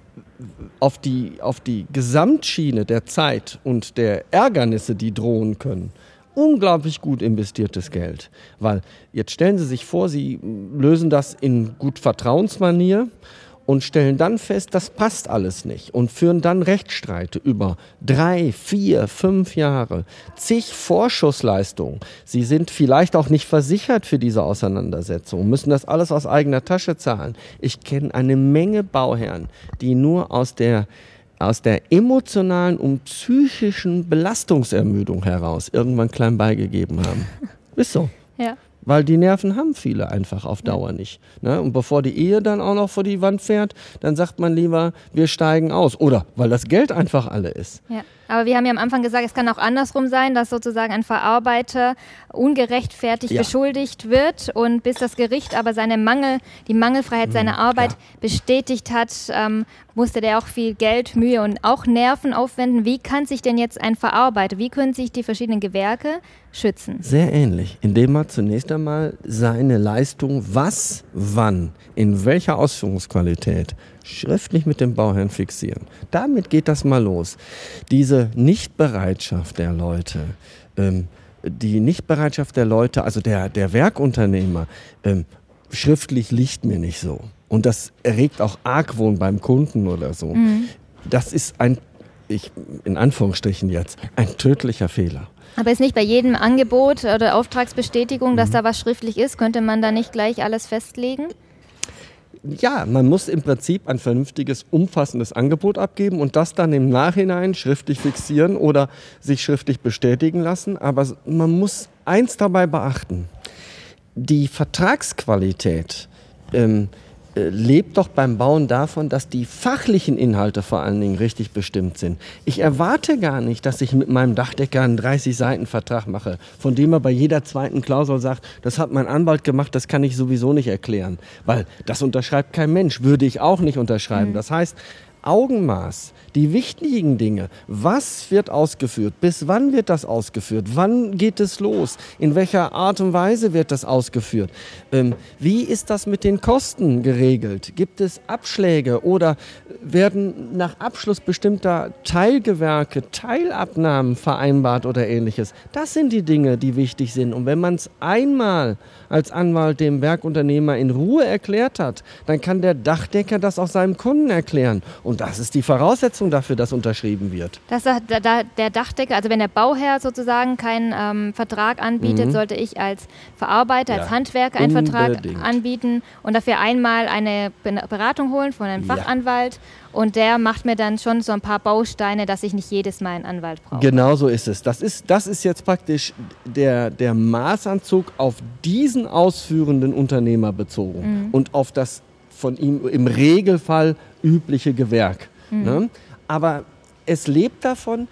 auf die, auf die Gesamtschiene der Zeit und der Ärgernisse, die drohen können, unglaublich gut investiertes Geld. Weil jetzt stellen Sie sich vor, Sie lösen das in gut Vertrauensmanier und stellen dann fest, das passt alles nicht und führen dann Rechtsstreite über drei, vier, fünf Jahre, zig Vorschussleistungen. Sie sind vielleicht auch nicht versichert für diese Auseinandersetzung, müssen das alles aus eigener Tasche zahlen. Ich kenne eine Menge Bauherren, die nur aus der aus der emotionalen und psychischen Belastungsermüdung heraus irgendwann klein beigegeben haben. Ist so. Ja. Weil die Nerven haben viele einfach auf Dauer nicht. Ne? Und bevor die Ehe dann auch noch vor die Wand fährt, dann sagt man lieber, wir steigen aus. Oder weil das Geld einfach alle ist. Ja. Aber wir haben ja am Anfang gesagt, es kann auch andersrum sein, dass sozusagen ein Verarbeiter ungerechtfertigt ja. beschuldigt wird und bis das Gericht aber seine Mangel, die Mangelfreiheit seiner mhm, Arbeit ja. bestätigt hat, ähm, musste der auch viel Geld, Mühe und auch Nerven aufwenden. Wie kann sich denn jetzt ein Verarbeiter, wie können sich die verschiedenen Gewerke schützen? Sehr ähnlich, indem man zunächst einmal seine Leistung, was, wann, in welcher Ausführungsqualität schriftlich mit dem Bauherrn fixieren. Damit geht das mal los. Diese Nichtbereitschaft der Leute, ähm, die Nichtbereitschaft der Leute, also der, der Werkunternehmer, ähm, schriftlich liegt mir nicht so. Und das erregt auch Argwohn beim Kunden oder so. Mhm. Das ist ein, ich, in Anführungsstrichen jetzt, ein tödlicher Fehler. Aber ist nicht bei jedem Angebot oder Auftragsbestätigung, dass mhm. da was schriftlich ist, könnte man da nicht gleich alles festlegen? Ja, man muss im Prinzip ein vernünftiges, umfassendes Angebot abgeben und das dann im Nachhinein schriftlich fixieren oder sich schriftlich bestätigen lassen. Aber man muss eins dabei beachten. Die Vertragsqualität ähm, äh, lebt doch beim Bauen davon, dass die fachlichen Inhalte vor allen Dingen richtig bestimmt sind. Ich erwarte gar nicht, dass ich mit meinem Dachdecker einen 30-Seiten-Vertrag mache, von dem er bei jeder zweiten Klausel sagt, das hat mein Anwalt gemacht, das kann ich sowieso nicht erklären. Weil das unterschreibt kein Mensch, würde ich auch nicht unterschreiben. Mhm. Das heißt, Augenmaß, die wichtigen Dinge. Was wird ausgeführt? Bis wann wird das ausgeführt? Wann geht es los? In welcher Art und Weise wird das ausgeführt? Ähm, wie ist das mit den Kosten geregelt? Gibt es Abschläge oder werden nach Abschluss bestimmter Teilgewerke Teilabnahmen vereinbart oder ähnliches? Das sind die Dinge, die wichtig sind. Und wenn man es einmal als Anwalt dem Werkunternehmer in Ruhe erklärt hat, dann kann der Dachdecker das auch seinem Kunden erklären. Und das ist die Voraussetzung dafür, dass unterschrieben wird. Dass der Dachdecker, also wenn der Bauherr sozusagen keinen ähm, Vertrag anbietet, mhm. sollte ich als Verarbeiter, ja. als Handwerker einen Unbedingt. Vertrag anbieten und dafür einmal eine Beratung holen von einem Fachanwalt. Ja. Und der macht mir dann schon so ein paar Bausteine, dass ich nicht jedes Mal einen Anwalt brauche. Genau so ist es. Das ist, das ist jetzt praktisch der, der Maßanzug auf diesen ausführenden Unternehmer bezogen mhm. und auf das von ihm im Regelfall übliche Gewerk. Mhm. Ne? Aber es lebt davon,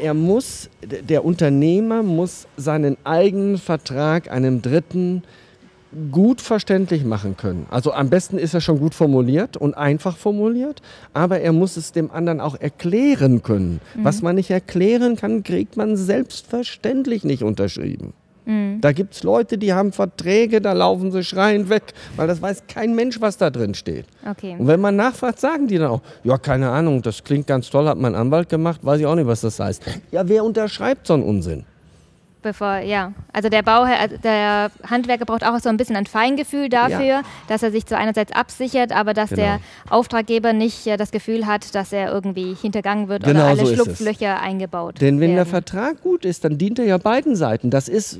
er muss, der Unternehmer muss seinen eigenen Vertrag einem Dritten gut verständlich machen können. Also am besten ist er schon gut formuliert und einfach formuliert, aber er muss es dem anderen auch erklären können. Mhm. Was man nicht erklären kann, kriegt man selbstverständlich nicht unterschrieben. Mhm. Da gibt es Leute, die haben Verträge, da laufen sie schreiend weg, weil das weiß kein Mensch, was da drin steht. Okay. Und wenn man nachfragt, sagen die dann auch, ja, keine Ahnung, das klingt ganz toll, hat mein Anwalt gemacht, weiß ich auch nicht, was das heißt. Ja, wer unterschreibt so einen Unsinn? Bevor, ja. Also der Bauherr, also der Handwerker braucht auch so ein bisschen ein Feingefühl dafür, ja. dass er sich zu einerseits absichert, aber dass genau. der Auftraggeber nicht äh, das Gefühl hat, dass er irgendwie hintergangen wird genau oder alle so Schlupflöcher eingebaut Denn wenn werden. der Vertrag gut ist, dann dient er ja beiden Seiten. Das ist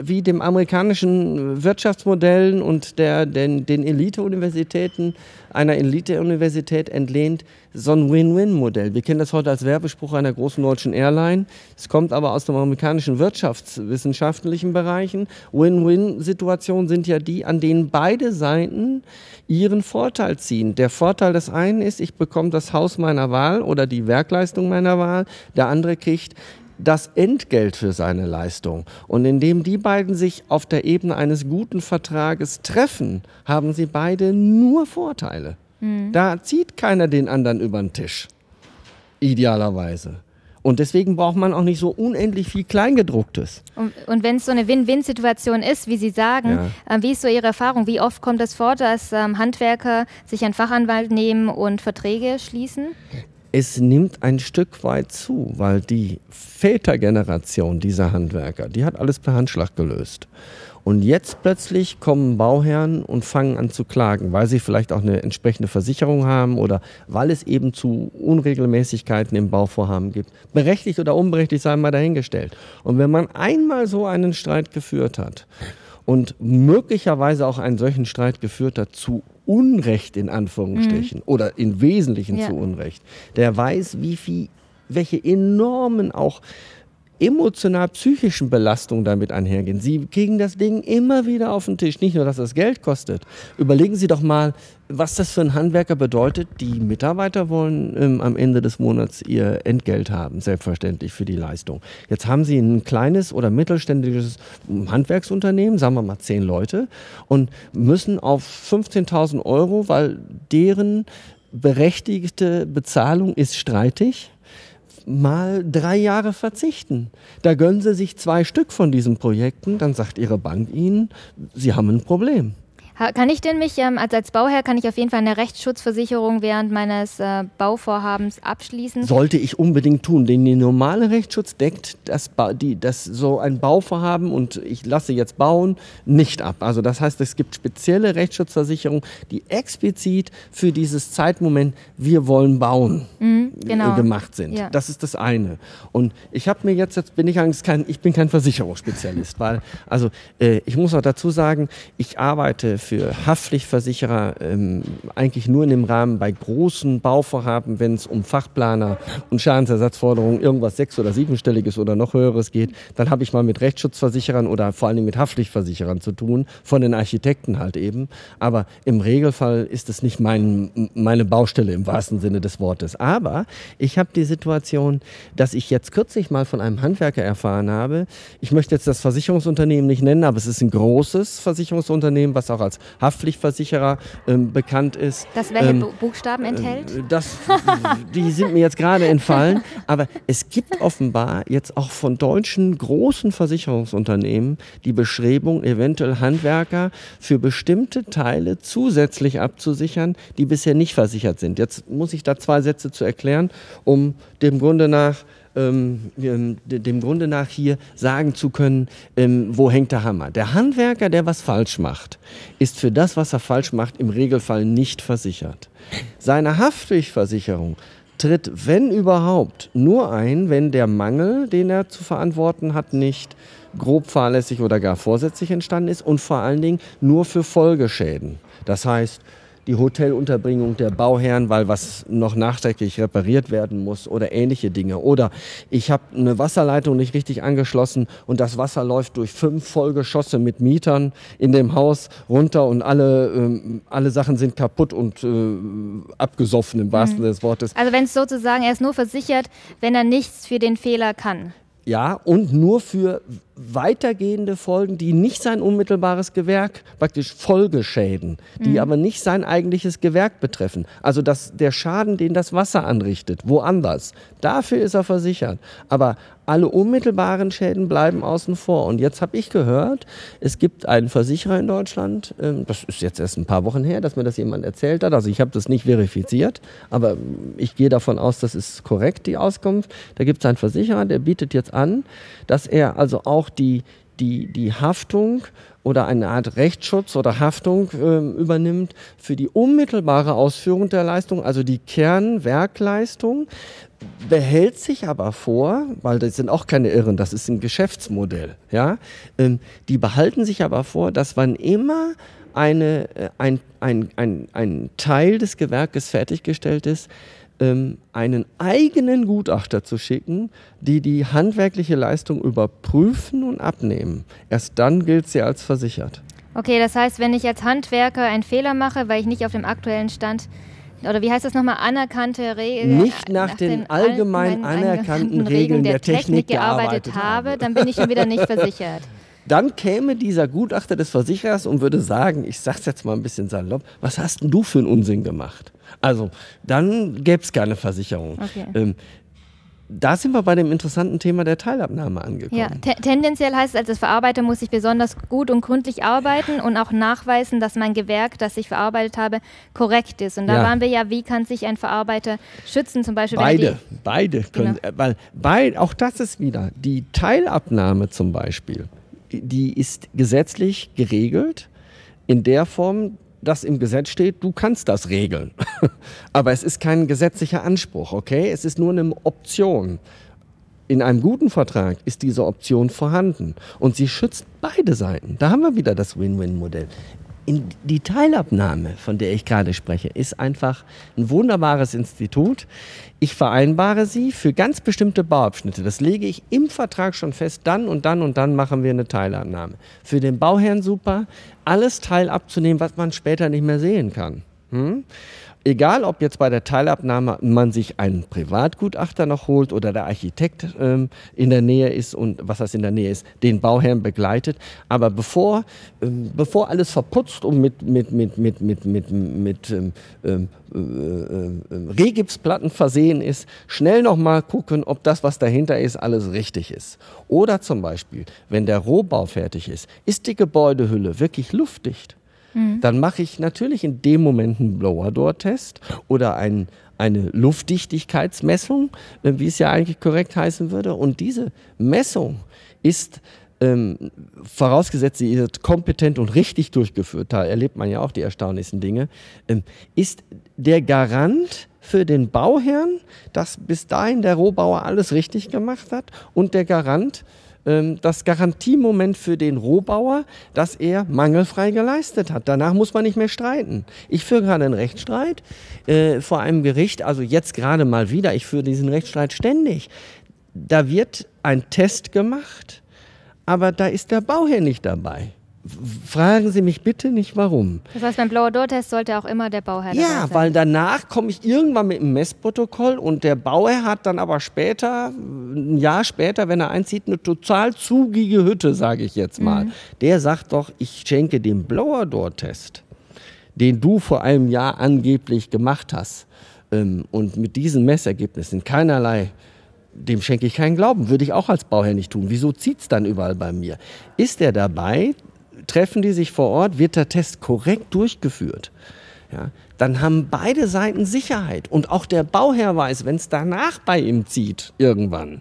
wie dem amerikanischen Wirtschaftsmodellen und der, den, den Elite-Universitäten einer Elite-Universität entlehnt, so ein Win-Win-Modell. Wir kennen das heute als Werbespruch einer großen deutschen Airline. Es kommt aber aus dem amerikanischen wirtschaftswissenschaftlichen Bereichen. Win-Win-Situationen sind ja die, an denen beide Seiten ihren Vorteil ziehen. Der Vorteil des einen ist, ich bekomme das Haus meiner Wahl oder die Werkleistung meiner Wahl. Der andere kriegt das Entgelt für seine Leistung. Und indem die beiden sich auf der Ebene eines guten Vertrages treffen, haben sie beide nur Vorteile. Mhm. Da zieht keiner den anderen über den Tisch. Idealerweise. Und deswegen braucht man auch nicht so unendlich viel Kleingedrucktes. Und, und wenn es so eine Win-Win-Situation ist, wie Sie sagen, ja. äh, wie ist so Ihre Erfahrung? Wie oft kommt es vor, dass ähm, Handwerker sich einen Fachanwalt nehmen und Verträge schließen? Es nimmt ein Stück weit zu, weil die Vätergeneration dieser Handwerker, die hat alles per Handschlag gelöst. Und jetzt plötzlich kommen Bauherren und fangen an zu klagen, weil sie vielleicht auch eine entsprechende Versicherung haben oder weil es eben zu Unregelmäßigkeiten im Bauvorhaben gibt. Berechtigt oder unberechtigt sei mal dahingestellt. Und wenn man einmal so einen Streit geführt hat und möglicherweise auch einen solchen Streit geführt hat zu Unrecht in Anführungsstrichen mhm. oder in Wesentlichen ja. zu Unrecht, der weiß, wie viel, welche enormen auch emotional-psychischen Belastungen damit einhergehen. Sie kriegen das Ding immer wieder auf den Tisch. Nicht nur, dass das Geld kostet. Überlegen Sie doch mal, was das für einen Handwerker bedeutet. Die Mitarbeiter wollen ähm, am Ende des Monats ihr Entgelt haben, selbstverständlich für die Leistung. Jetzt haben Sie ein kleines oder mittelständisches Handwerksunternehmen, sagen wir mal zehn Leute, und müssen auf 15.000 Euro, weil deren berechtigte Bezahlung ist streitig, mal drei Jahre verzichten. Da gönnen Sie sich zwei Stück von diesen Projekten, dann sagt Ihre Bank Ihnen, Sie haben ein Problem. Kann ich denn mich, ähm, als, als Bauherr, kann ich auf jeden Fall eine Rechtsschutzversicherung während meines äh, Bauvorhabens abschließen? Sollte ich unbedingt tun, denn der normale Rechtsschutz deckt das, die, das so ein Bauvorhaben und ich lasse jetzt bauen nicht ab. Also das heißt, es gibt spezielle Rechtsschutzversicherungen, die explizit für dieses Zeitmoment, wir wollen bauen, mhm, genau. äh, gemacht sind. Ja. Das ist das eine. Und ich habe mir jetzt, jetzt bin ich eigentlich kein, ich bin kein Versicherungsspezialist, weil, also äh, ich muss auch dazu sagen, ich arbeite für für Haftpflichtversicherer ähm, eigentlich nur in dem Rahmen bei großen Bauvorhaben, wenn es um Fachplaner und Schadensersatzforderungen irgendwas sechs- oder siebenstelliges oder noch höheres geht, dann habe ich mal mit Rechtsschutzversicherern oder vor allen Dingen mit Haftpflichtversicherern zu tun, von den Architekten halt eben. Aber im Regelfall ist es nicht mein, meine Baustelle im wahrsten Sinne des Wortes. Aber ich habe die Situation, dass ich jetzt kürzlich mal von einem Handwerker erfahren habe, ich möchte jetzt das Versicherungsunternehmen nicht nennen, aber es ist ein großes Versicherungsunternehmen, was auch als Haftpflichtversicherer ähm, bekannt ist. Das welche ähm, Buchstaben enthält? Äh, das, die sind mir jetzt gerade entfallen. Aber es gibt offenbar jetzt auch von deutschen großen Versicherungsunternehmen die Bestrebung, eventuell Handwerker für bestimmte Teile zusätzlich abzusichern, die bisher nicht versichert sind. Jetzt muss ich da zwei Sätze zu erklären, um dem Grunde nach ähm, dem Grunde nach hier sagen zu können, ähm, wo hängt der Hammer. Der Handwerker, der was falsch macht, ist für das, was er falsch macht, im Regelfall nicht versichert. Seine Haftpflichtversicherung tritt, wenn überhaupt, nur ein, wenn der Mangel, den er zu verantworten hat, nicht grob fahrlässig oder gar vorsätzlich entstanden ist und vor allen Dingen nur für Folgeschäden. Das heißt, die Hotelunterbringung der Bauherren, weil was noch nachträglich repariert werden muss oder ähnliche Dinge. Oder ich habe eine Wasserleitung nicht richtig angeschlossen und das Wasser läuft durch fünf Vollgeschosse mit Mietern in dem Haus runter und alle, ähm, alle Sachen sind kaputt und äh, abgesoffen im wahrsten mhm. des Wortes. Also wenn es sozusagen, er ist nur versichert, wenn er nichts für den Fehler kann. Ja, und nur für weitergehende Folgen, die nicht sein unmittelbares Gewerk, praktisch Folgeschäden, die mhm. aber nicht sein eigentliches Gewerk betreffen. Also dass der Schaden, den das Wasser anrichtet, woanders, dafür ist er versichert. Aber alle unmittelbaren Schäden bleiben außen vor. Und jetzt habe ich gehört, es gibt einen Versicherer in Deutschland, ähm, das ist jetzt erst ein paar Wochen her, dass mir das jemand erzählt hat. Also ich habe das nicht verifiziert, aber ich gehe davon aus, das ist korrekt, die Auskunft. Da gibt es einen Versicherer, der bietet jetzt an, dass er also auch die, die, die Haftung oder eine Art Rechtsschutz oder Haftung äh, übernimmt für die unmittelbare Ausführung der Leistung, also die Kernwerkleistung, behält sich aber vor, weil das sind auch keine Irren, das ist ein Geschäftsmodell, ja, ähm, die behalten sich aber vor, dass wann immer eine, äh, ein, ein, ein, ein Teil des Gewerkes fertiggestellt ist, ähm, einen eigenen Gutachter zu schicken, die die handwerkliche Leistung überprüfen und abnehmen. Erst dann gilt sie als versichert. Okay, das heißt, wenn ich als Handwerker einen Fehler mache, weil ich nicht auf dem aktuellen Stand oder wie heißt das nochmal, anerkannte Regeln? Nicht nach, nach den, den, allgemein anerkannten Regeln der, der Technik, Technik gearbeitet, gearbeitet habe, dann bin ich schon wieder nicht versichert. Dann käme dieser Gutachter des Versicherers und würde sagen, ich sag's jetzt mal ein bisschen salopp, was hast denn du für einen Unsinn gemacht? Also, dann gäbe es keine Versicherung. Okay. Ähm, da sind wir bei dem interessanten Thema der Teilabnahme angekommen. Ja, te tendenziell heißt es, als Verarbeiter muss ich besonders gut und gründlich arbeiten und auch nachweisen, dass mein Gewerk, das ich verarbeitet habe, korrekt ist. Und da ja. waren wir ja, wie kann sich ein Verarbeiter schützen, zum Beispiel. Beide, beide können, genau. weil beid, auch das ist wieder, die Teilabnahme zum Beispiel, die ist gesetzlich geregelt in der Form, dass im Gesetz steht, du kannst das regeln. Aber es ist kein gesetzlicher Anspruch, okay? Es ist nur eine Option. In einem guten Vertrag ist diese Option vorhanden und sie schützt beide Seiten. Da haben wir wieder das Win-Win-Modell in die Teilabnahme, von der ich gerade spreche, ist einfach ein wunderbares Institut. Ich vereinbare sie für ganz bestimmte Bauabschnitte. Das lege ich im Vertrag schon fest. Dann und dann und dann machen wir eine Teilabnahme. Für den Bauherrn super, alles Teil abzunehmen, was man später nicht mehr sehen kann. Hm? Egal ob jetzt bei der Teilabnahme man sich einen Privatgutachter noch holt oder der Architekt ähm, in der Nähe ist und was das in der Nähe ist, den Bauherrn begleitet. Aber bevor, ähm, bevor alles verputzt und mit, mit, mit, mit, mit, mit, mit ähm, ähm äh, äh, Rehgipsplatten versehen ist, schnell nochmal gucken, ob das, was dahinter ist, alles richtig ist. Oder zum Beispiel, wenn der Rohbau fertig ist, ist die Gebäudehülle wirklich luftdicht? Mhm. Dann mache ich natürlich in dem Moment einen Blower-Door-Test oder ein, eine Luftdichtigkeitsmessung, äh, wie es ja eigentlich korrekt heißen würde. Und diese Messung ist ähm, vorausgesetzt, sie ist kompetent und richtig durchgeführt, da erlebt man ja auch die erstaunlichsten Dinge, ähm, ist der Garant für den Bauherrn, dass bis dahin der Rohbauer alles richtig gemacht hat und der Garant das Garantiemoment für den Rohbauer, dass er mangelfrei geleistet hat. Danach muss man nicht mehr streiten. Ich führe gerade einen Rechtsstreit äh, vor einem Gericht, also jetzt gerade mal wieder, ich führe diesen Rechtsstreit ständig. Da wird ein Test gemacht, aber da ist der Bauherr nicht dabei. Fragen Sie mich bitte nicht, warum. Das heißt, beim Blower-Door-Test sollte auch immer der Bauherr Ja, sein. weil danach komme ich irgendwann mit einem Messprotokoll und der Bauherr hat dann aber später, ein Jahr später, wenn er einzieht, eine total zugige Hütte, sage ich jetzt mal. Mhm. Der sagt doch, ich schenke den Blower-Door-Test, den du vor einem Jahr angeblich gemacht hast ähm, und mit diesen Messergebnissen keinerlei dem schenke ich keinen Glauben. Würde ich auch als Bauherr nicht tun. Wieso zieht es dann überall bei mir? Ist er dabei, treffen die sich vor Ort, wird der Test korrekt durchgeführt, ja, dann haben beide Seiten Sicherheit. Und auch der Bauherr weiß, wenn es danach bei ihm zieht, irgendwann,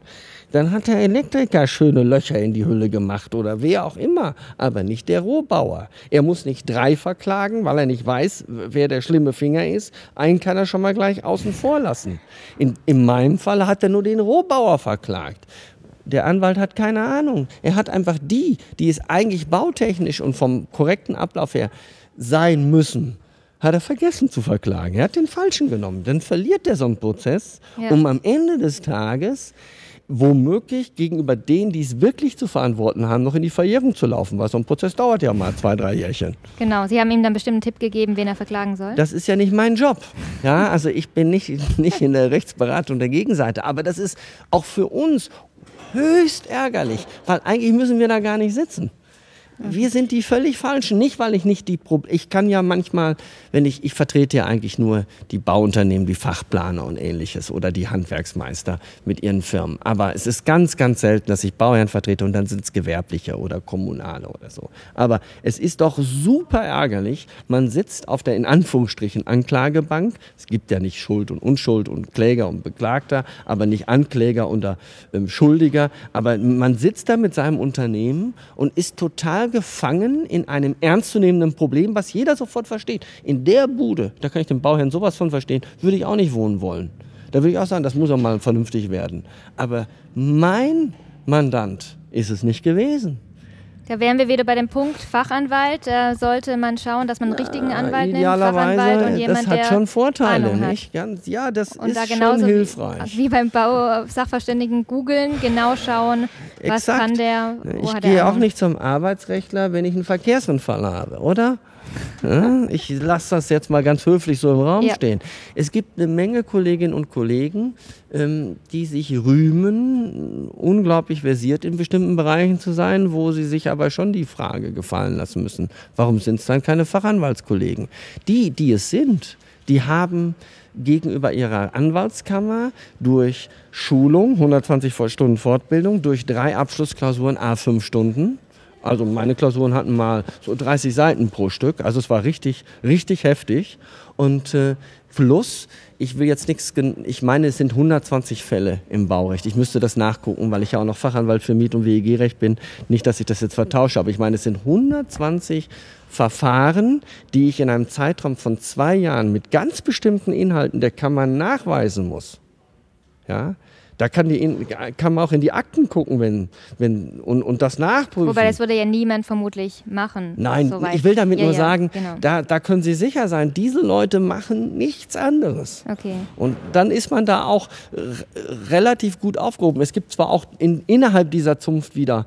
dann hat der Elektriker schöne Löcher in die Hülle gemacht oder wer auch immer, aber nicht der Rohbauer. Er muss nicht drei verklagen, weil er nicht weiß, wer der schlimme Finger ist. Einen kann er schon mal gleich außen vor lassen. In, in meinem Fall hat er nur den Rohbauer verklagt. Der Anwalt hat keine Ahnung. Er hat einfach die, die es eigentlich bautechnisch und vom korrekten Ablauf her sein müssen, hat er vergessen zu verklagen. Er hat den Falschen genommen. Dann verliert er so einen Prozess, ja. um am Ende des Tages womöglich gegenüber denen, die es wirklich zu verantworten haben, noch in die Verjährung zu laufen, weil so ein Prozess dauert ja mal zwei, drei Jährchen. Genau, Sie haben ihm dann bestimmt einen Tipp gegeben, wen er verklagen soll. Das ist ja nicht mein Job. Ja, also ich bin nicht, nicht in der Rechtsberatung der Gegenseite, aber das ist auch für uns höchst ärgerlich, weil eigentlich müssen wir da gar nicht sitzen. Wir sind die völlig falschen. Nicht, weil ich nicht die Probleme. Ich kann ja manchmal, wenn ich, ich vertrete ja eigentlich nur die Bauunternehmen, die Fachplaner und ähnliches oder die Handwerksmeister mit ihren Firmen. Aber es ist ganz, ganz selten, dass ich Bauherren vertrete und dann sind es gewerbliche oder kommunale oder so. Aber es ist doch super ärgerlich. Man sitzt auf der in Anführungsstrichen Anklagebank. Es gibt ja nicht Schuld und Unschuld und Kläger und Beklagter, aber nicht Ankläger oder ähm, Schuldiger. Aber man sitzt da mit seinem Unternehmen und ist total gefangen in einem ernstzunehmenden Problem, was jeder sofort versteht. In der Bude, da kann ich den Bauherrn sowas von verstehen, würde ich auch nicht wohnen wollen. Da würde ich auch sagen, das muss auch mal vernünftig werden. Aber mein Mandant ist es nicht gewesen. Da wären wir wieder bei dem Punkt Fachanwalt. Da sollte man schauen, dass man einen richtigen Anwalt nimmt, Fachanwalt und jemand, das hat schon Vorteile, nicht? Ganz, ja, das und ist da schon hilfreich. Wie beim Bau Sachverständigen googeln, genau schauen, was Exakt. kann der. Ich gehe auch nicht zum Arbeitsrechtler, wenn ich einen Verkehrsunfall habe, oder? Ich lasse das jetzt mal ganz höflich so im Raum ja. stehen. Es gibt eine Menge Kolleginnen und Kollegen, ähm, die sich rühmen, unglaublich versiert in bestimmten Bereichen zu sein, wo sie sich aber schon die Frage gefallen lassen müssen, warum sind es dann keine Fachanwaltskollegen? Die, die es sind, die haben gegenüber ihrer Anwaltskammer durch Schulung, 120 Stunden Fortbildung, durch drei Abschlussklausuren a 5 Stunden. Also meine Klausuren hatten mal so 30 Seiten pro Stück. Also es war richtig, richtig heftig. Und äh, plus, ich will jetzt nichts, ich meine, es sind 120 Fälle im Baurecht. Ich müsste das nachgucken, weil ich ja auch noch Fachanwalt für Miet- und WEG-Recht bin. Nicht, dass ich das jetzt vertausche, aber ich meine, es sind 120 Verfahren, die ich in einem Zeitraum von zwei Jahren mit ganz bestimmten Inhalten der Kammer nachweisen muss. Ja, da kann, die, kann man auch in die Akten gucken wenn, wenn, und, und das nachprüfen. Wobei das würde ja niemand vermutlich machen. Nein, soweit. ich will damit ja, nur ja, sagen, genau. da, da können Sie sicher sein, diese Leute machen nichts anderes. Okay. Und dann ist man da auch relativ gut aufgehoben. Es gibt zwar auch in, innerhalb dieser Zunft wieder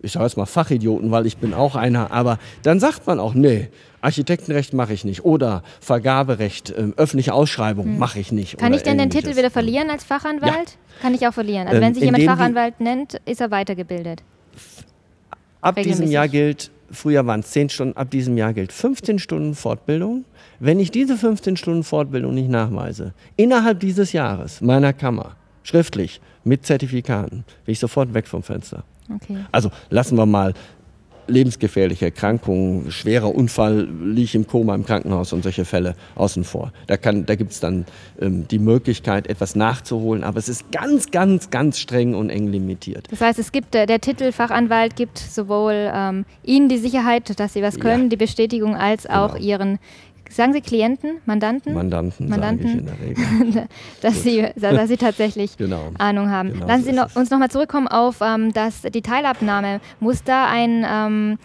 ich sage jetzt mal Fachidioten, weil ich bin auch einer, aber dann sagt man auch, nee, Architektenrecht mache ich nicht oder Vergaberecht, äh, öffentliche Ausschreibung hm. mache ich nicht. Kann ich denn den Titel wieder verlieren als Fachanwalt? Ja. Kann ich auch verlieren. Also ähm, wenn sich jemand Fachanwalt nennt, ist er weitergebildet. Ab diesem Jahr gilt, früher waren es 10 Stunden, ab diesem Jahr gilt 15 Stunden Fortbildung. Wenn ich diese 15 Stunden Fortbildung nicht nachweise, innerhalb dieses Jahres meiner Kammer, schriftlich, mit Zertifikaten, bin ich sofort weg vom Fenster. Okay. Also lassen wir mal lebensgefährliche Erkrankungen, schwerer Unfall, liege ich im Koma im Krankenhaus und solche Fälle außen vor. Da, da gibt es dann ähm, die Möglichkeit, etwas nachzuholen, aber es ist ganz, ganz, ganz streng und eng limitiert. Das heißt, es gibt, äh, der Titel Fachanwalt gibt sowohl ähm, Ihnen die Sicherheit, dass Sie was können, ja. die Bestätigung, als auch genau. Ihren Sagen Sie Klienten, Mandanten? Mandanten, Mandanten sage ich in der Regel. dass, Sie, dass Sie tatsächlich genau. Ahnung haben. Genau Lassen Sie noch, uns nochmal zurückkommen auf ähm, das, die Teilabnahme. Muss da ein, ähm,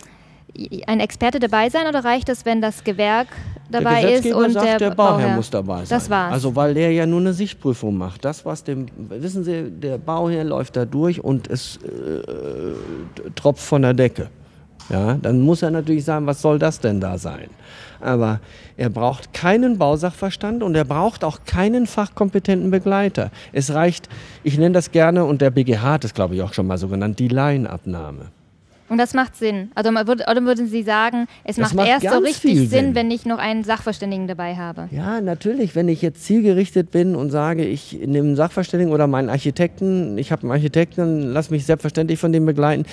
ein Experte dabei sein oder reicht es, wenn das Gewerk dabei der ist und sagt, der, der Bauherr, Bauherr, muss dabei sein. Das war's. Also weil der ja nur eine Sichtprüfung macht. Das was dem wissen Sie, der Bauherr läuft da durch und es äh, tropft von der Decke. Ja, dann muss er natürlich sagen, was soll das denn da sein? Aber er braucht keinen Bausachverstand und er braucht auch keinen fachkompetenten Begleiter. Es reicht, ich nenne das gerne, und der BGH hat es, glaube ich, auch schon mal so genannt, die Laienabnahme. Und das macht Sinn. Also oder würden Sie sagen, es macht, macht, erst so richtig Sinn, Sinn, wenn ich noch einen Sachverständigen dabei habe? Ja, natürlich. Wenn ich jetzt zielgerichtet bin und sage, ich nehme einen Sachverständigen oder meinen Architekten, ich habe einen Architekten, lass mich selbstverständlich von dem begleiten,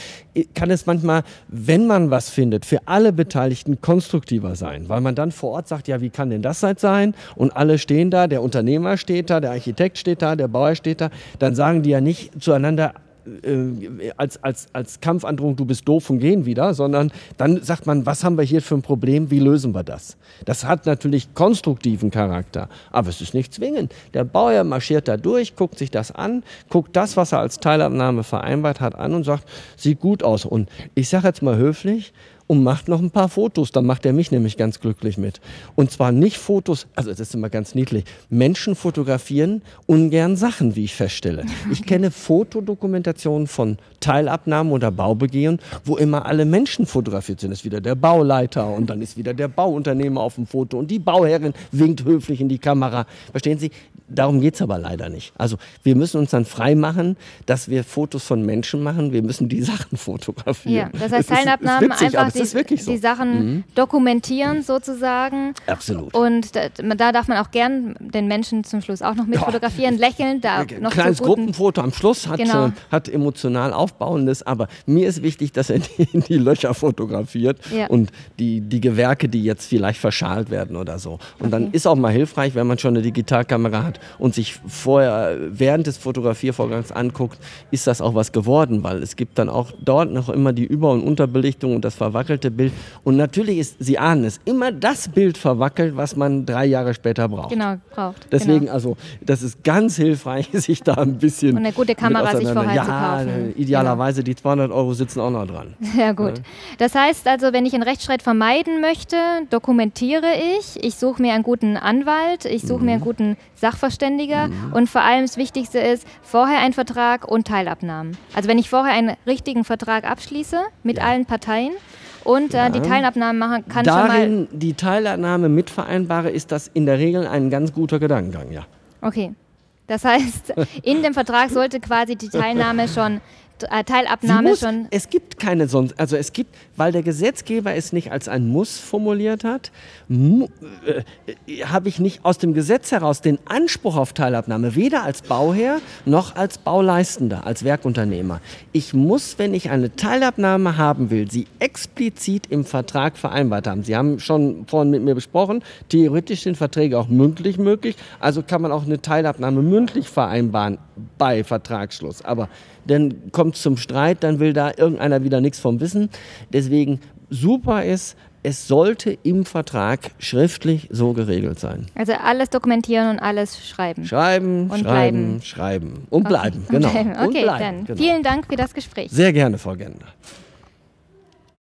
kann es manchmal, wenn man was findet, für alle Beteiligten konstruktiver sein. Weil man dann vor Ort sagt, ja, wie kann denn das halt sein? Und alle stehen da, der Unternehmer steht da, der Architekt steht da, der Bauer steht da. Dann sagen die ja nicht zueinander, äh, als, als, als Kampfandrohung, du bist doof und gehen wieder, sondern dann sagt man, was haben wir hier für ein Problem, wie lösen wir das? Das hat natürlich konstruktiven Charakter, aber es ist nicht zwingend. Der Bauer marschiert da durch, guckt sich das an, guckt das, was er als Teilabnahme vereinbart hat, an und sagt, sieht gut aus. Und ich sage jetzt mal höflich, und macht noch ein paar Fotos. Dann macht er mich nämlich ganz glücklich mit. Und zwar nicht Fotos, also das ist immer ganz niedlich. Menschen fotografieren ungern Sachen, wie ich feststelle. Ich kenne Fotodokumentationen von Teilabnahmen oder Baubegehen, wo immer alle Menschen fotografiert sind. Das ist wieder der Bauleiter und dann ist wieder der Bauunternehmer auf dem Foto und die Bauherrin winkt höflich in die Kamera. Verstehen Sie? Darum geht es aber leider nicht. Also wir müssen uns dann frei machen, dass wir Fotos von Menschen machen. Wir müssen die Sachen fotografieren. Ja, das heißt Teilabnahmen einfach die, so. die, Sachen mhm. dokumentieren sozusagen. Absolut. Und da, da, darf man auch gern den Menschen zum Schluss auch noch mit ja. fotografieren, lächeln. Da Ein noch kleines Gruppenfoto am Schluss hat, genau. äh, hat emotional Aufbauendes, aber mir ist wichtig, dass er die, die Löcher fotografiert ja. und die, die Gewerke, die jetzt vielleicht verschalt werden oder so. Und okay. dann ist auch mal hilfreich, wenn man schon eine Digitalkamera hat und sich vorher während des Fotografiervorgangs anguckt, ist das auch was geworden, weil es gibt dann auch dort noch immer die Über- und Unterbelichtung und das verwackelt verwackelte Bild. Und natürlich ist, Sie ahnen es, immer das Bild verwackelt, was man drei Jahre später braucht. Genau, braucht. Deswegen, genau. also, das ist ganz hilfreich, sich da ein bisschen. Und eine gute Kamera sich vorher ja, zu kaufen. Idealerweise, genau. die 200 Euro sitzen auch noch dran. Ja, gut. Ja. Das heißt also, wenn ich einen Rechtsstreit vermeiden möchte, dokumentiere ich, ich suche mir einen guten Anwalt, ich suche mhm. mir einen guten Sachverständiger mhm. und vor allem das Wichtigste ist, vorher ein Vertrag und Teilabnahmen. Also, wenn ich vorher einen richtigen Vertrag abschließe mit ja. allen Parteien, und äh, ja. die Teilabnahme machen kann Darin schon mal. die Teilnahme mitvereinbare, ist das in der Regel ein ganz guter Gedankengang, ja. Okay. Das heißt, in dem Vertrag sollte quasi die Teilnahme schon äh, Teilabnahme muss, schon. Es gibt keine sonst, also es gibt, weil der Gesetzgeber es nicht als ein Muss formuliert hat, äh, äh, habe ich nicht aus dem Gesetz heraus den Anspruch auf Teilabnahme, weder als Bauherr noch als Bauleistender, als Werkunternehmer. Ich muss, wenn ich eine Teilabnahme haben will, sie explizit im Vertrag vereinbart haben. Sie haben schon vorhin mit mir besprochen, theoretisch sind Verträge auch mündlich möglich, also kann man auch eine Teilabnahme mündlich vereinbaren bei Vertragsschluss. Aber dann kommt es zum Streit, dann will da irgendeiner wieder nichts vom wissen. Deswegen super ist, es sollte im Vertrag schriftlich so geregelt sein. Also alles dokumentieren und alles schreiben. Schreiben, Und schreiben, bleiben. schreiben und bleiben. Genau. Okay, und bleiben. dann genau. vielen Dank für das Gespräch. Sehr gerne, Frau Gender.